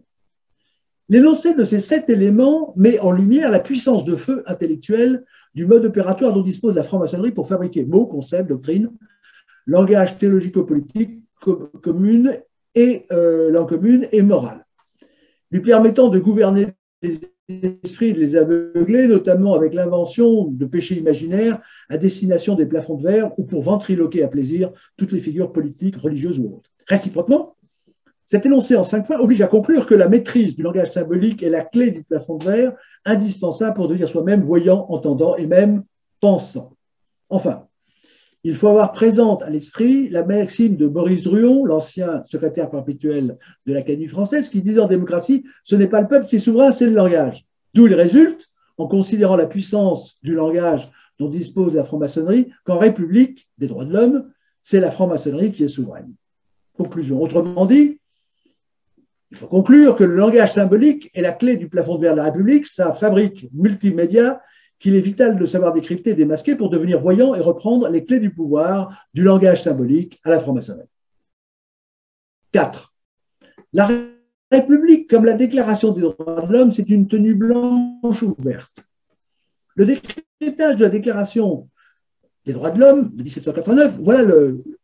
L'énoncé de ces sept éléments met en lumière la puissance de feu intellectuel du mode opératoire dont dispose la franc-maçonnerie pour fabriquer mots, concepts, doctrines, langage théologico-politique commune et euh, langue et morale, lui permettant de gouverner les esprits et de les aveugler, notamment avec l'invention de péchés imaginaires à destination des plafonds de verre ou pour ventriloquer à plaisir toutes les figures politiques, religieuses ou autres. Réciproquement, cet énoncé en cinq points oblige à conclure que la maîtrise du langage symbolique est la clé du plafond de verre, indispensable pour devenir soi-même voyant, entendant et même pensant. Enfin, il faut avoir présente à l'esprit la maxime de Boris Druon, l'ancien secrétaire perpétuel de l'Académie française, qui disait en démocratie, ce n'est pas le peuple qui est souverain, c'est le langage. D'où il résulte, en considérant la puissance du langage dont dispose la franc-maçonnerie, qu'en République des droits de l'homme, c'est la franc-maçonnerie qui est souveraine. Conclusion. Autrement dit, il faut conclure que le langage symbolique est la clé du plafond de verre de la République, sa fabrique multimédia qu'il est vital de savoir décrypter et démasquer pour devenir voyant et reprendre les clés du pouvoir du langage symbolique à la franc-maçonnerie. 4. La République, comme la Déclaration des droits de l'homme, c'est une tenue blanche ouverte. Le décryptage de la Déclaration des droits de l'homme de 1789, voilà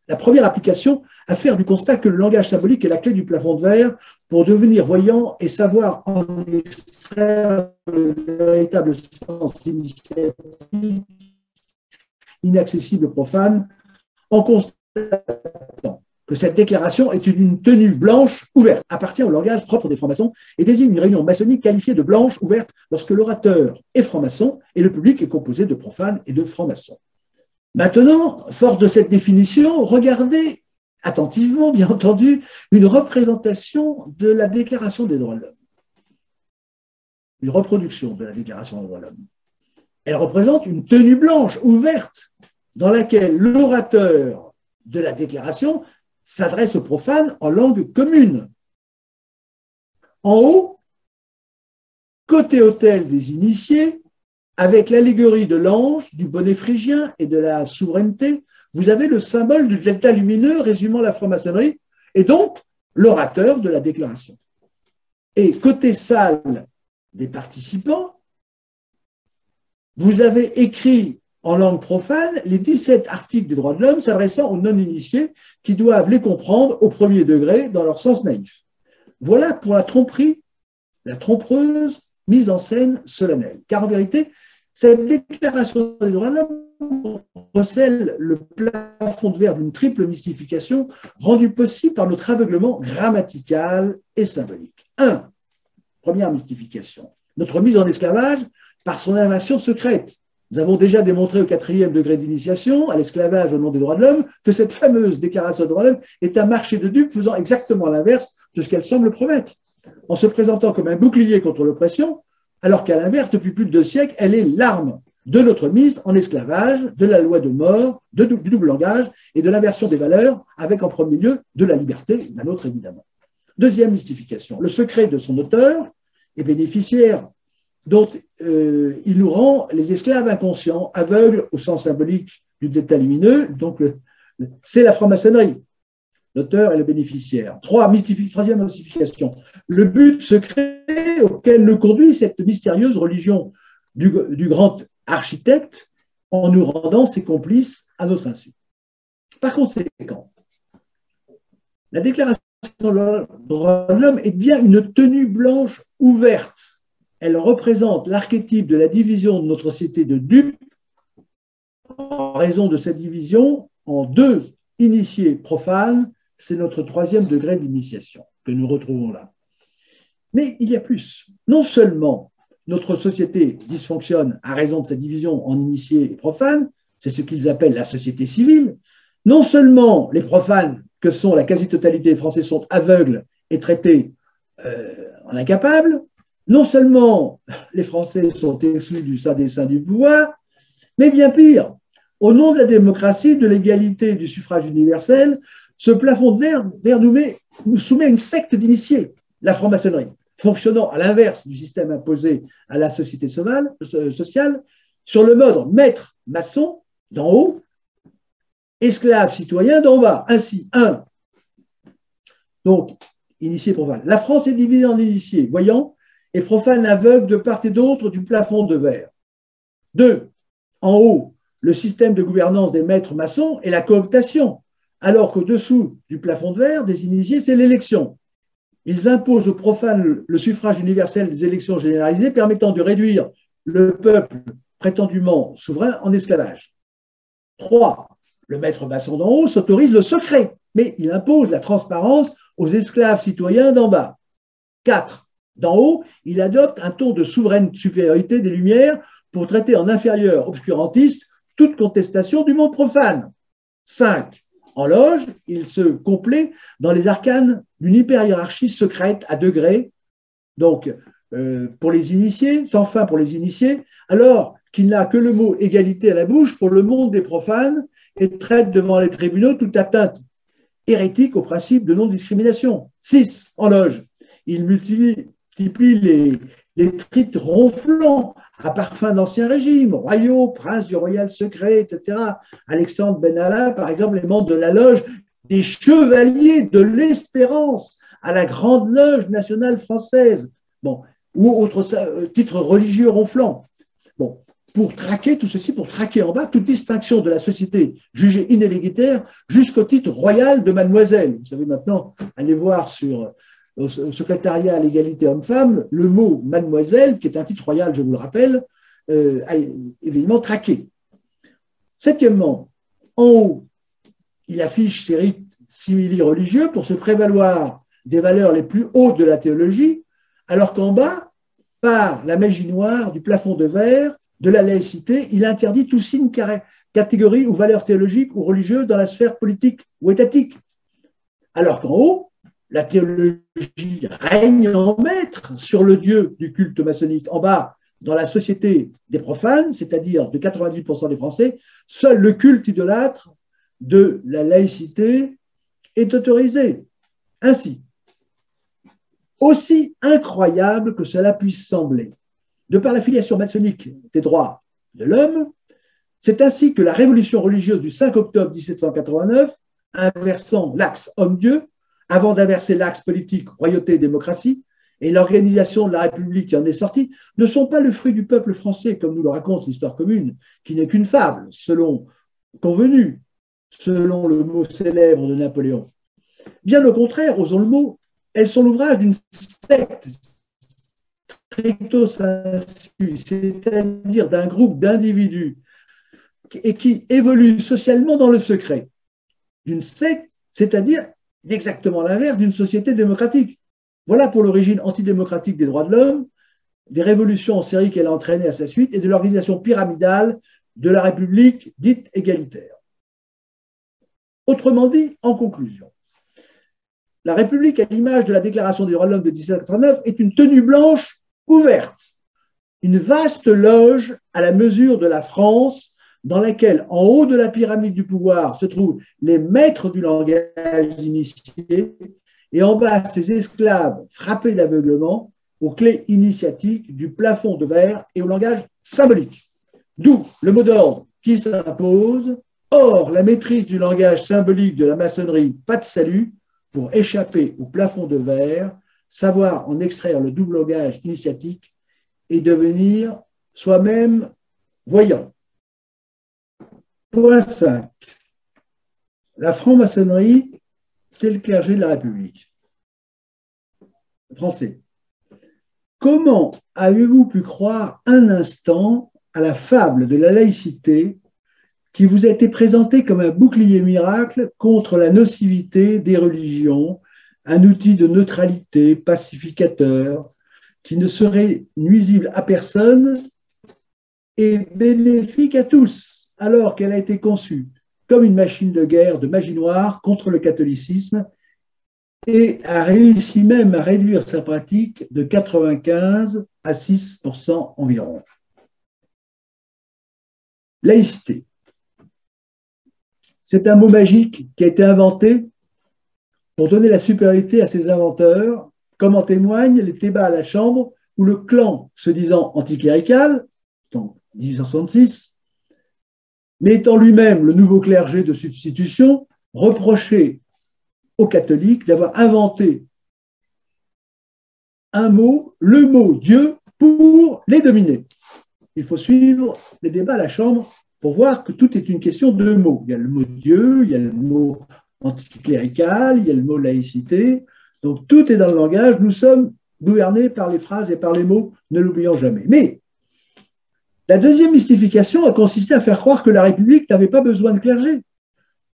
la première application à faire du constat que le langage symbolique est la clé du plafond de verre pour devenir voyant et savoir en extraire le véritable sens initiatique, inaccessible, profane, en constatant que cette déclaration est une tenue blanche ouverte, appartient au langage propre des francs-maçons et désigne une réunion maçonnique qualifiée de blanche ouverte lorsque l'orateur est franc-maçon et le public est composé de profanes et de francs-maçons. Maintenant, fort de cette définition, regardez attentivement, bien entendu, une représentation de la Déclaration des droits de l'homme. Une reproduction de la Déclaration des droits de l'homme. Elle représente une tenue blanche ouverte dans laquelle l'orateur de la déclaration s'adresse aux profanes en langue commune. En haut, côté hôtel des initiés, avec l'allégorie de l'ange, du bonnet phrygien et de la souveraineté, vous avez le symbole du delta lumineux résumant la franc-maçonnerie et donc l'orateur de la déclaration. Et côté salle des participants, vous avez écrit en langue profane les 17 articles des droits de l'homme s'adressant aux non-initiés qui doivent les comprendre au premier degré dans leur sens naïf. Voilà pour la tromperie, la trompeuse mise en scène solennelle. Car en vérité, cette déclaration des droits de l'homme recèle le plafond de verre d'une triple mystification rendue possible par notre aveuglement grammatical et symbolique. Un, première mystification, notre mise en esclavage par son invasion secrète. Nous avons déjà démontré au quatrième degré d'initiation, à l'esclavage au nom des droits de l'homme, que cette fameuse déclaration des droits de l'homme est un marché de dupes faisant exactement l'inverse de ce qu'elle semble promettre. En se présentant comme un bouclier contre l'oppression, alors qu'à l'inverse, depuis plus de deux siècles, elle est l'arme de notre mise en esclavage, de la loi de mort, du double langage et de l'inversion des valeurs, avec en premier lieu de la liberté, la nôtre évidemment. Deuxième mystification, le secret de son auteur est bénéficiaire dont euh, il nous rend les esclaves inconscients, aveugles au sens symbolique du détail lumineux, donc c'est la franc-maçonnerie. L'auteur est le bénéficiaire. Trois, troisième mystification, le but secret auquel nous conduit cette mystérieuse religion du, grand architecte en nous rendant ses complices à notre insu. Par conséquent, la déclaration de l'homme est bien une tenue blanche ouverte. Elle représente l'archétype de la division de notre société de dupes en raison de cette division en deux initiés profanes. C'est notre troisième degré d'initiation que nous retrouvons là. Mais il y a plus. Non seulement notre société dysfonctionne à raison de sa division en initiés et profanes, c'est ce qu'ils appellent la société civile. Non seulement les profanes, que sont la quasi-totalité des Français, sont aveugles et traités euh, en incapables, non seulement les Français sont exclus du sein des seins du pouvoir, mais bien pire, au nom de la démocratie, de l'égalité du suffrage universel, ce plafond de verre, nous soumet à une secte d'initiés, la franc-maçonnerie fonctionnant à l'inverse du système imposé à la société euh, sociale, sur le mode maître maçon d'en haut, esclave citoyen d'en bas. Ainsi, un. Donc, initié profane. La France est divisée en initiés, voyants, et profane aveugle de part et d'autre du plafond de verre. Deux. En haut, le système de gouvernance des maîtres maçons et la cooptation, alors qu'au-dessous du plafond de verre des initiés, c'est l'élection ils imposent aux profanes le suffrage universel des élections généralisées permettant de réduire le peuple prétendument souverain en esclavage. Trois, le maître maçon d'en haut s'autorise le secret, mais il impose la transparence aux esclaves citoyens d'en bas. Quatre, d'en haut, il adopte un ton de souveraine supériorité des Lumières pour traiter en inférieur obscurantiste toute contestation du monde profane. Cinq, en loge, il se complaît dans les arcanes d'une hyper-hiérarchie secrète à degrés, donc euh, pour les initiés, sans fin pour les initiés, alors qu'il n'a que le mot égalité à la bouche pour le monde des profanes et traite devant les tribunaux toute atteinte hérétique au principe de non-discrimination. 6. En loge, il multiplie les, les ronflants à parfum d'ancien régime, royaux, prince du royal secret, etc. Alexandre Benalla, par exemple, les membres de la loge des chevaliers de l'espérance à la grande loge nationale française, bon, ou autre euh, titre religieux ronflant. Bon, pour traquer tout ceci, pour traquer en bas toute distinction de la société jugée inélégalitaire jusqu'au titre royal de mademoiselle. Vous savez maintenant, allez voir sur au secrétariat à l'égalité homme-femme, le mot mademoiselle, qui est un titre royal, je vous le rappelle, euh, a évidemment traqué. Septièmement, en haut, il affiche ses rites simili-religieux pour se prévaloir des valeurs les plus hautes de la théologie, alors qu'en bas, par la magie noire du plafond de verre, de la laïcité, il interdit tout signe, catégorie ou valeur théologique ou religieuse dans la sphère politique ou étatique. Alors qu'en haut, la théologie règne en maître sur le Dieu du culte maçonnique. En bas, dans la société des profanes, c'est-à-dire de 98% des Français, seul le culte idolâtre de la laïcité est autorisé. Ainsi, aussi incroyable que cela puisse sembler, de par la filiation maçonnique des droits de l'homme, c'est ainsi que la révolution religieuse du 5 octobre 1789, inversant l'axe homme-dieu, avant d'inverser l'axe politique royauté-démocratie, et l'organisation de la République qui en est sortie, ne sont pas le fruit du peuple français, comme nous le raconte l'histoire commune, qui n'est qu'une fable, selon convenu, selon le mot célèbre de Napoléon. Bien au contraire, osons le mot, elles sont l'ouvrage d'une secte c'est-à-dire d'un groupe d'individus et qui évolue socialement dans le secret. D'une secte, c'est-à-dire exactement l'inverse d'une société démocratique. Voilà pour l'origine antidémocratique des droits de l'homme, des révolutions en série qu'elle a entraînées à sa suite et de l'organisation pyramidale de la République dite égalitaire. Autrement dit, en conclusion, la République, à l'image de la Déclaration des droits de l'homme de 1789, est une tenue blanche ouverte. une vaste loge à la mesure de la France, dans laquelle, en haut de la pyramide du pouvoir, se trouvent les maîtres du langage initié, et en bas, ces esclaves frappés d'aveuglement aux clés initiatiques du plafond de verre et au langage symbolique. D'où le mot d'ordre qui s'impose. Or, la maîtrise du langage symbolique de la maçonnerie, pas de salut, pour échapper au plafond de verre, savoir en extraire le double langage initiatique et devenir soi-même voyant. Point 5. La franc-maçonnerie, c'est le clergé de la République. Français. Comment avez-vous pu croire un instant à la fable de la laïcité qui vous a été présentée comme un bouclier miracle contre la nocivité des religions, un outil de neutralité pacificateur qui ne serait nuisible à personne et bénéfique à tous, alors qu'elle a été conçue comme une machine de guerre de magie noire contre le catholicisme et a réussi même à réduire sa pratique de 95 à 6% environ. Laïcité. C'est un mot magique qui a été inventé pour donner la supériorité à ses inventeurs, comme en témoignent les débats à la Chambre où le clan, se disant anticlérical, en 1866, mais étant lui-même le nouveau clergé de substitution, reprochait aux catholiques d'avoir inventé un mot, le mot Dieu, pour les dominer. Il faut suivre les débats à la Chambre pour voir que tout est une question de mots. Il y a le mot Dieu, il y a le mot anticlérical, il y a le mot laïcité. Donc tout est dans le langage. Nous sommes gouvernés par les phrases et par les mots, ne l'oublions jamais. Mais la deuxième mystification a consisté à faire croire que la République n'avait pas besoin de clergé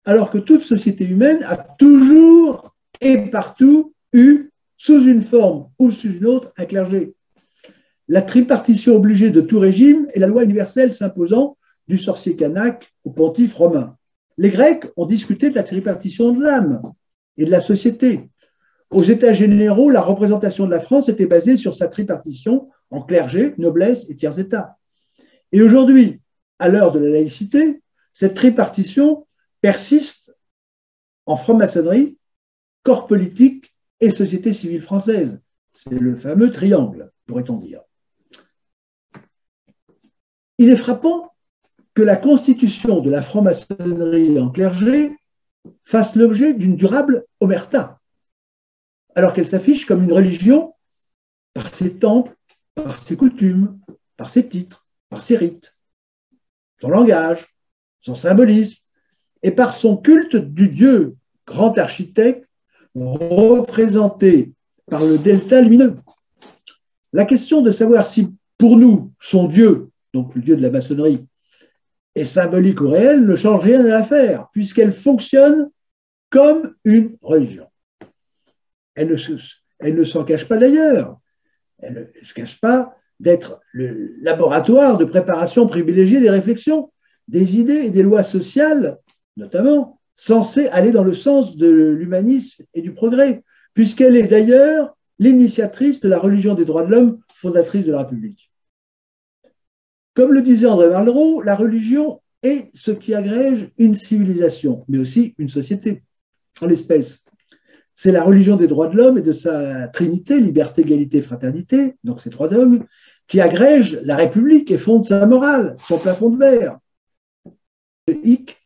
alors que toute société humaine a toujours et partout eu, sous une forme ou sous une autre, un clergé. La tripartition obligée de tout régime est la loi universelle s'imposant du sorcier Kanak au pontife romain. Les Grecs ont discuté de la tripartition de l'âme et de la société. Aux États généraux, la représentation de la France était basée sur sa tripartition en clergé, noblesse et tiers État. Et aujourd'hui, à l'heure de la laïcité, cette tripartition persiste en franc-maçonnerie, corps politique et société civile française. C'est le fameux triangle, pourrait-on dire. Il est frappant que la constitution de la franc-maçonnerie en clergé fasse l'objet d'une durable omerta, alors qu'elle s'affiche comme une religion par ses temples, par ses coutumes, par ses titres, par ses rites, son langage, son symbolisme, et par son culte du Dieu grand architecte représenté par le delta lumineux. La question de savoir si pour nous son Dieu, donc le Dieu de la maçonnerie, est symbolique ou réel ne change rien à l'affaire, puisqu'elle fonctionne comme une religion. Elle ne, s'en cache pas d'ailleurs. Elle ne se cache pas d'être le laboratoire de préparation privilégiée des réflexions, des idées et des lois sociales notamment, censée aller dans le sens de l'humanisme et du progrès, puisqu'elle est d'ailleurs l'initiatrice de la religion des droits de l'homme, fondatrice de la République. Comme le disait André Malraux, la religion est ce qui agrège une civilisation, mais aussi une société. En l'espèce, c'est la religion des droits de l'homme et de sa trinité, liberté, égalité, fraternité, donc ces trois dogmes, qui agrège la République et fonde sa morale, son plafond de verre. Le hic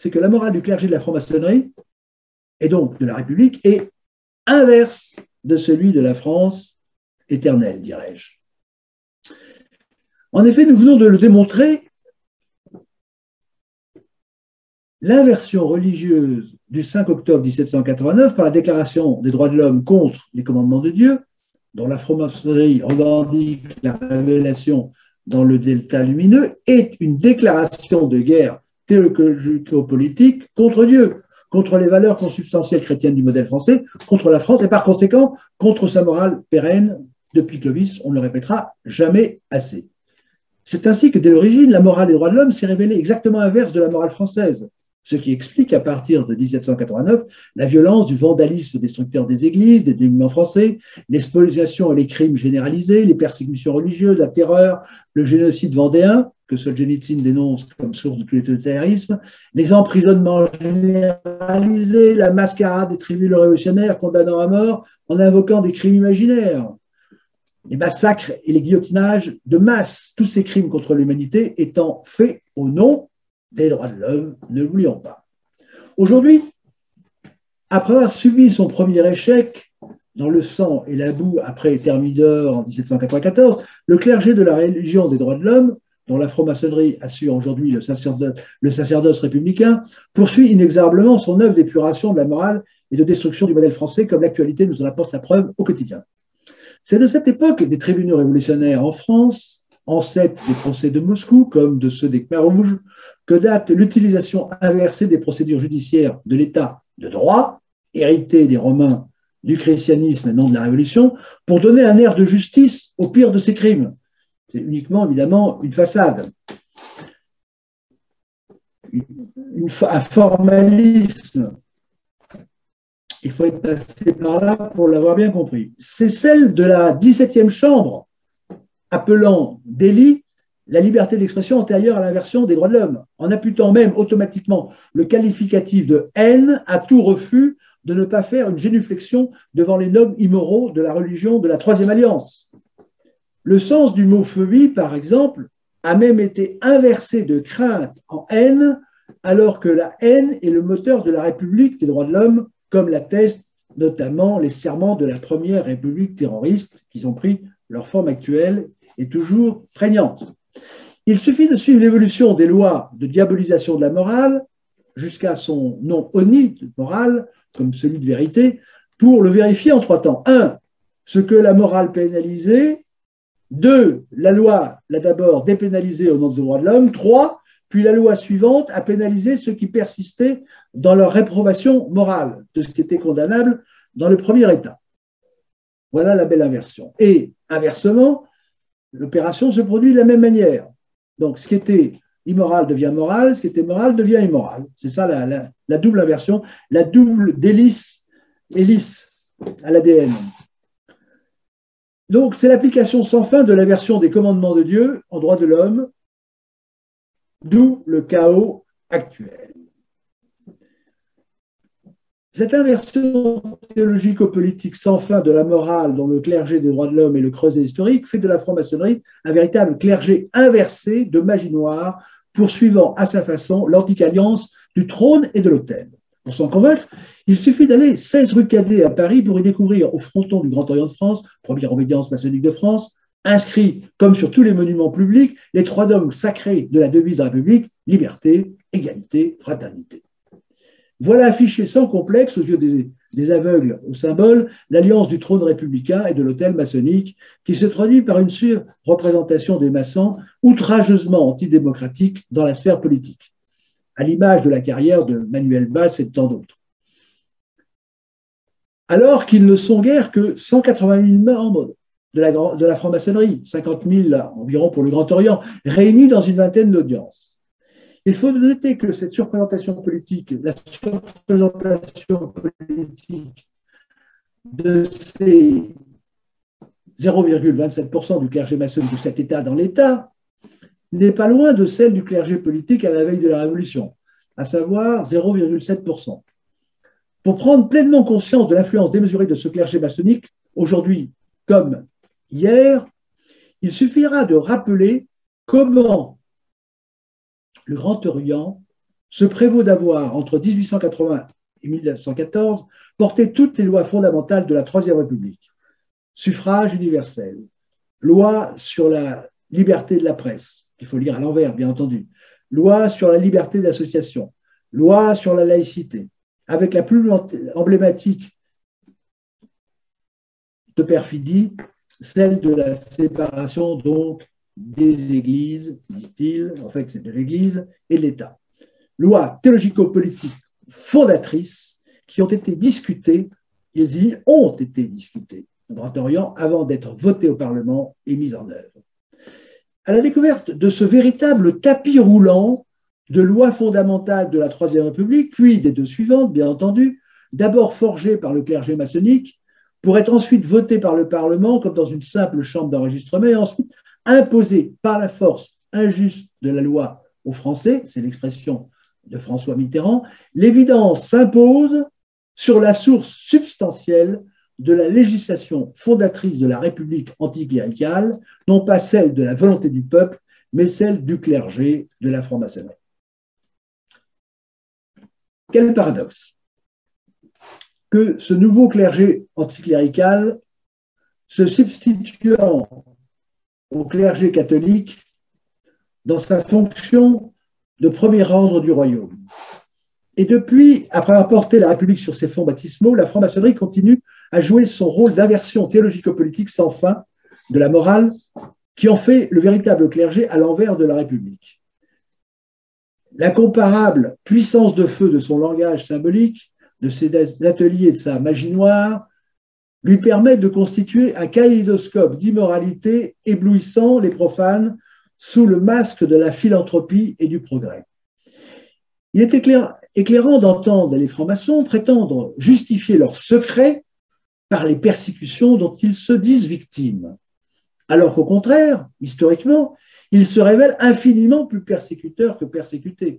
c'est que la morale du clergé de la franc-maçonnerie, et donc de la République, est inverse de celui de la France éternelle, dirais-je. En effet, nous venons de le démontrer, l'inversion religieuse du 5 octobre 1789 par la Déclaration des droits de l'homme contre les commandements de Dieu, dont la franc-maçonnerie revendique la révélation dans le delta lumineux, est une déclaration de guerre théologico-politique contre Dieu, contre les valeurs consubstantielles chrétiennes du modèle français, contre la France et par conséquent contre sa morale pérenne depuis Clovis, on ne le répétera jamais assez. C'est ainsi que dès l'origine, la morale des droits de l'homme s'est révélée exactement inverse de la morale française, ce qui explique à partir de 1789 la violence du vandalisme destructeur des églises, des monuments français, l'expoliation et les crimes généralisés, les persécutions religieuses, la terreur, le génocide vendéen, que Solzhenitsyn dénonce comme source de totalitarisme, les emprisonnements généralisés, la mascarade des tribunaux révolutionnaires condamnant à mort en invoquant des crimes imaginaires, les massacres et les guillotinages de masse, tous ces crimes contre l'humanité étant faits au nom des droits de l'homme, ne l'oublions pas. Aujourd'hui, après avoir subi son premier échec dans le sang et la boue après Thermidor en 1794, le clergé de la religion des droits de l'homme, dont la franc-maçonnerie assure aujourd'hui le sacerdoce, républicain, poursuit inexorablement son œuvre d'épuration de la morale et de destruction du modèle français, comme l'actualité nous en apporte la preuve au quotidien. C'est de cette époque des tribunaux révolutionnaires en France, ancêtres des procès de Moscou comme de ceux des rouges, que date l'utilisation inversée des procédures judiciaires de l'État de droit, hérité des Romains du christianisme et non de la Révolution, pour donner un air de justice au pire de ces crimes. C'est uniquement, évidemment, une façade. un formalisme. Il faut être passé par là pour l'avoir bien compris. C'est celle de la 17e chambre, appelant délit la liberté d'expression antérieure à l'inversion des droits de l'homme, en imputant même automatiquement le qualificatif de haine à tout refus de ne pas faire une génuflexion devant les nobles immoraux de la religion de la Troisième Alliance. Le sens du mot phobie, par exemple, a même été inversé de crainte en haine, alors que la haine est le moteur de la République des droits de l'homme, comme l'attestent notamment les serments de la première République terroriste, qui ont pris leur forme actuelle et toujours prégnante. Il suffit de suivre l'évolution des lois de diabolisation de la morale jusqu'à son nom honni de morale, comme celui de vérité, pour le vérifier en trois temps. Un, ce que la morale pénalisée. Deux, la loi l'a d'abord dépénalisé au nom des droits de l'homme. Trois, puis la loi suivante a pénalisé ceux qui persistaient dans leur réprobation morale de ce qui était condamnable dans le premier état. Voilà la belle inversion. Et inversement, l'opération se produit de la même manière. Donc, ce qui était immoral devient moral, ce qui était moral devient immoral. C'est ça la, double inversion, la double délice, hélice à l'ADN. Donc, c'est l'application sans fin de l'inversion des commandements de Dieu en droit de l'homme, d'où le chaos actuel. Cette inversion théologico-politique sans fin de la morale dont le clergé des droits de l'homme et le creuset historique fait de la franc-maçonnerie un véritable clergé inversé de magie noire, poursuivant à sa façon l'antique alliance du trône et de l'autel. Pour s'en convaincre, il suffit d'aller 16 rue Cadet à Paris pour y découvrir au fronton du Grand Orient de France, première obédience maçonnique de France, inscrit, comme sur tous les monuments publics, les trois dogmes sacrés de la devise de la République, liberté, égalité, fraternité. Voilà affiché sans complexe aux yeux des, aveugles au symbole l'alliance du trône républicain et de l'hôtel maçonnique qui se traduit par une surreprésentation des maçons outrageusement antidémocratique dans la sphère politique, à l'image de la carrière de Manuel Valls et de tant d'autres. Alors qu'ils ne sont guère que 180 000 membres de la, de la franc-maçonnerie, 50 000 environ pour le Grand Orient, réunis dans une vingtaine d'audiences. Il faut noter que cette surprésentation politique, la surprésentation politique de ces 0,27% du clergé maçonnique de cet État dans l'État n'est pas loin de celle du clergé politique à la veille de la Révolution, à savoir 0,7%. Pour prendre pleinement conscience de l'influence démesurée de ce clergé maçonnique, aujourd'hui comme hier, il suffira de rappeler comment le Grand Orient se prévaut d'avoir, entre 1880 et 1914, porté toutes les lois fondamentales de la Troisième République. Suffrage universel, loi sur la liberté de la presse, qu'il faut lire à l'envers, bien entendu, loi sur la liberté d'association, loi sur la laïcité, avec la plus emblématique de perfidie, celle de la séparation donc des églises, disent-ils, en fait c'est de l'Église et l'État. Lois théologico-politiques fondatrices qui ont été discutées, ils y ont été discutées au Grand Orient avant d'être votées au Parlement et mises en œuvre. À la découverte de ce véritable tapis roulant de lois fondamentales de la Troisième République, puis des deux suivantes, bien entendu, d'abord forgées par le clergé maçonnique, pour être ensuite votées par le Parlement comme dans une simple chambre d'enregistrement, ensuite imposées par la force injuste de la loi aux Français, c'est l'expression de François Mitterrand, l'évidence s'impose sur la source substantielle de la législation fondatrice de la République anticléricale, non pas celle de la volonté du peuple, mais celle du clergé de la franc-maçonnerie. Quel paradoxe que ce nouveau clergé anticlérical, se substituant au clergé catholique dans sa fonction de premier ordre du royaume. Et depuis, après avoir porté la République sur ses fonds baptismaux, la franc-maçonnerie continue à jouer son rôle d'inversion théologico-politique sans fin de la morale qui en fait le véritable clergé à l'envers de la République. L'incomparable puissance de feu de son langage symbolique, de ses ateliers et de sa magie noire, lui permet de constituer un kaléidoscope d'immoralité éblouissant les profanes sous le masque de la philanthropie et du progrès. Il est éclairant d'entendre les francs-maçons prétendre justifier leur secret par les persécutions dont ils se disent victimes, alors qu'au contraire, historiquement, ils se révèlent infiniment plus persécuteurs que persécutés.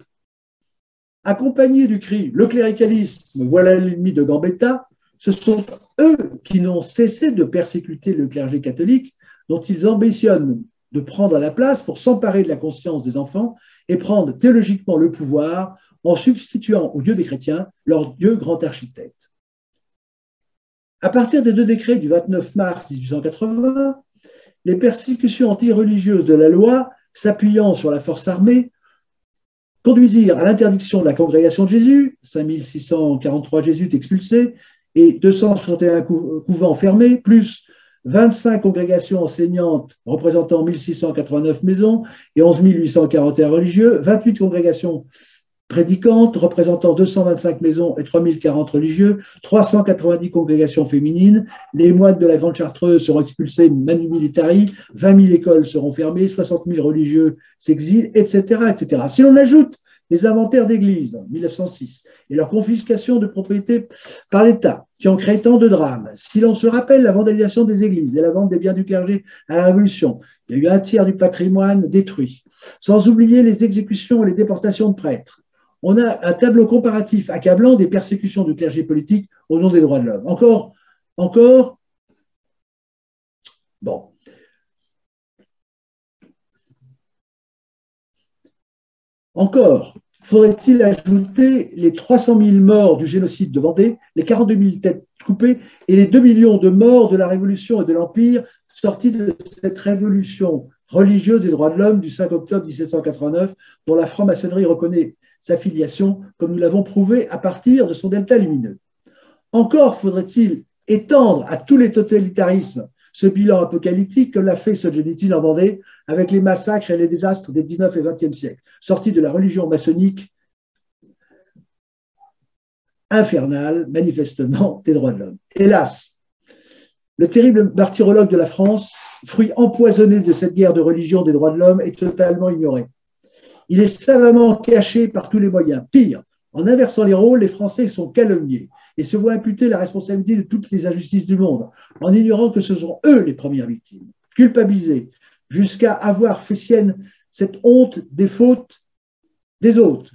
Accompagnés du cri Le cléricalisme, voilà l'ennemi de Gambetta, ce sont eux qui n'ont cessé de persécuter le clergé catholique, dont ils ambitionnent de prendre la place pour s'emparer de la conscience des enfants et prendre théologiquement le pouvoir en substituant au Dieu des chrétiens leur Dieu grand architecte. À partir des deux décrets du 29 mars 1880, les persécutions antireligieuses de la loi, s'appuyant sur la force armée, conduisirent à l'interdiction de la congrégation de Jésus, 5643 jésuites expulsés et 261 couvents fermés, plus 25 congrégations enseignantes représentant 1689 maisons et 11 841 religieux, 28 congrégations prédicantes représentant 225 maisons et 3040 religieux, 390 congrégations féminines, les moines de la Grande Chartreuse seront expulsés manu militari, 20 000 écoles seront fermées, 60 000 religieux s'exilent, etc., etc. Si l'on ajoute les inventaires d'églises, 1906, et leur confiscation de propriétés par l'État, qui ont créé tant de drames, si l'on se rappelle la vandalisation des églises et la vente des biens du clergé à la Révolution, il y a eu un tiers du patrimoine détruit, sans oublier les exécutions et les déportations de prêtres, on a un tableau comparatif accablant des persécutions du clergé politique au nom des droits de l'homme. Encore, encore, bon. Encore, faudrait-il ajouter les 300 000 morts du génocide de Vendée, les 42 000 têtes coupées et les 2 millions de morts de la Révolution et de l'Empire sortis de cette révolution religieuse des droits de l'homme du 5 octobre 1789, dont la franc-maçonnerie reconnaît sa filiation, comme nous l'avons prouvé à partir de son delta lumineux. Encore faudrait-il étendre à tous les totalitarismes ce bilan apocalyptique que l'a fait Solzhenitsyn en Vendée avec les massacres et les désastres des 19 et 20e siècles, sortis de la religion maçonnique infernale, manifestement, des droits de l'homme. Hélas, le terrible martyrologue de la France, fruit empoisonné de cette guerre de religion des droits de l'homme, est totalement ignoré. Il est savamment caché par tous les moyens. Pire, en inversant les rôles, les Français sont calomniés et se voient imputer la responsabilité de toutes les injustices du monde, en ignorant que ce sont eux les premières victimes, culpabilisés, jusqu'à avoir fait sienne cette honte des fautes des autres.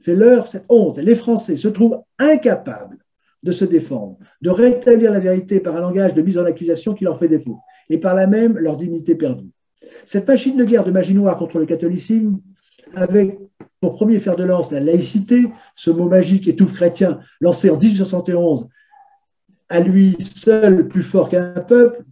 Fait leur cette honte. Les Français se trouvent incapables de se défendre, de rétablir la vérité par un langage de mise en accusation qui leur fait défaut, et par là même leur dignité perdue. Cette machine de guerre de magie noire contre le catholicisme avec pour premier fer de lance la laïcité, ce mot magique et tout chrétien lancé en 1871, à lui seul plus fort qu'un peuple,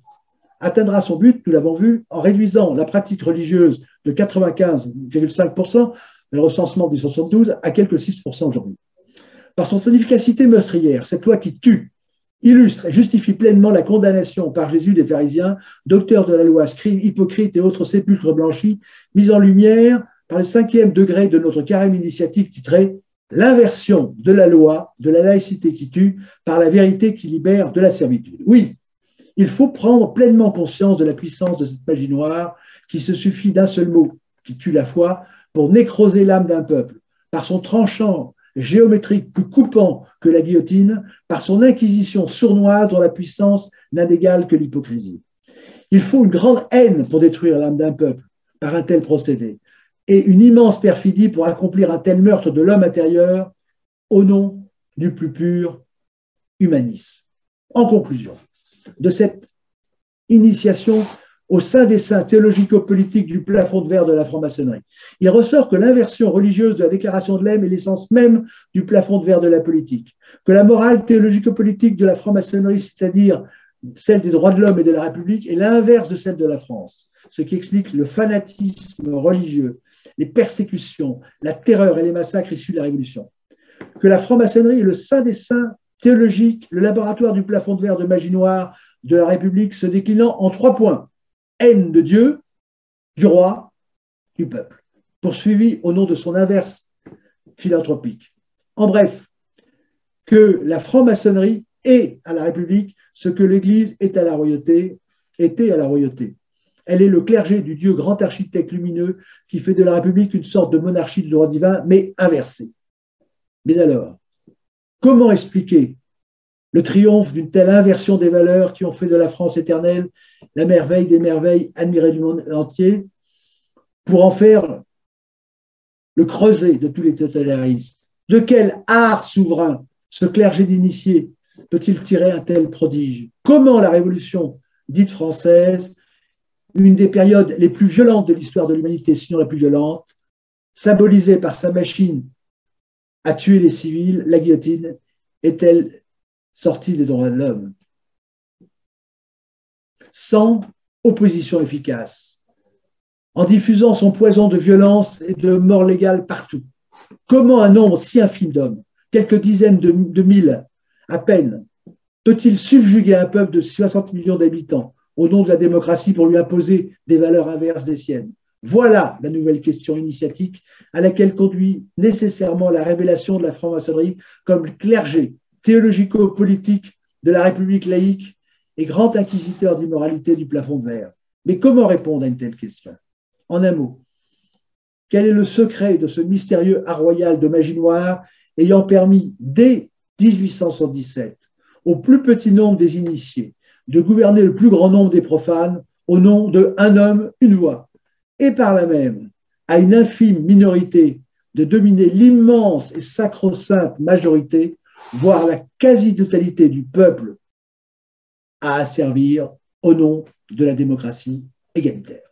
atteindra son but, nous l'avons vu, en réduisant la pratique religieuse de 95,5% le recensement des 72 à quelques 6% aujourd'hui. Par son efficacité meurtrière, cette loi qui tue illustre et justifie pleinement la condamnation par Jésus des pharisiens, docteurs de la loi, scribes, hypocrites et autres sépulcres blanchis, mis en lumière par le cinquième degré de notre carême initiatique titré L'inversion de la loi, de la laïcité qui tue, par la vérité qui libère de la servitude. Oui, il faut prendre pleinement conscience de la puissance de cette magie noire qui se suffit d'un seul mot qui tue la foi pour nécroser l'âme d'un peuple, par son tranchant géométrique plus coupant que la guillotine, par son inquisition sournoise dont la puissance n'a d'égal que l'hypocrisie. Il faut une grande haine pour détruire l'âme d'un peuple par un tel procédé, et une immense perfidie pour accomplir un tel meurtre de l'homme intérieur au nom du plus pur humanisme. En conclusion de cette initiation au sein des saints théologico-politiques du plafond de verre de la franc-maçonnerie. Il ressort que l'inversion religieuse de la déclaration de l'Aime est l'essence même du plafond de verre de la politique, que la morale théologico-politique de la franc-maçonnerie, c'est-à-dire celle des droits de l'homme et de la République, est l'inverse de celle de la France, ce qui explique le fanatisme religieux, les persécutions, la terreur et les massacres issus de la Révolution. Que la franc-maçonnerie est le saint des saints théologiques, le laboratoire du plafond de verre de magie noire de la République se déclinant en trois points haine de Dieu, du roi, du peuple, poursuivi au nom de son inverse philanthropique. En bref, que la franc-maçonnerie est à la République ce que l'Église est à la royauté, était à la royauté. Elle est le clergé du Dieu grand architecte lumineux qui fait de la République une sorte de monarchie de droit divin, mais inversée. Mais alors, comment expliquer le triomphe d'une telle inversion des valeurs qui ont fait de la France éternelle la merveille des merveilles admirée du monde entier, pour en faire le creuset de tous les totalitaristes? De quel art souverain ce clergé d'initié peut-il tirer un tel prodige? Comment la Révolution dite française, une des périodes les plus violentes de l'histoire de l'humanité, sinon la plus violente, symbolisée par sa machine à tuer les civils, la guillotine, est-elle sortie des droits de l'homme? Sans opposition efficace, en diffusant son poison de violence et de mort légale partout. Comment un nombre si infime d'hommes, quelques dizaines de, de mille à peine, peut-il subjuguer un peuple de 60 millions d'habitants? Au nom de la démocratie pour lui imposer des valeurs inverses des siennes Voilà la nouvelle question initiatique à laquelle conduit nécessairement la révélation de la franc-maçonnerie comme clergé théologico-politique de la République laïque et grand inquisiteur d'immoralité du plafond verre. Mais comment répondre à une telle question? En un mot, quel est le secret de ce mystérieux art royal de magie noire ayant permis, dès 1877, au plus petit nombre des initiés de gouverner le plus grand nombre des profanes au nom de un homme, une voix, et par là même à une infime minorité de dominer l'immense et sacro-sainte majorité, voire la quasi-totalité du peuple à asservir au nom de la démocratie égalitaire.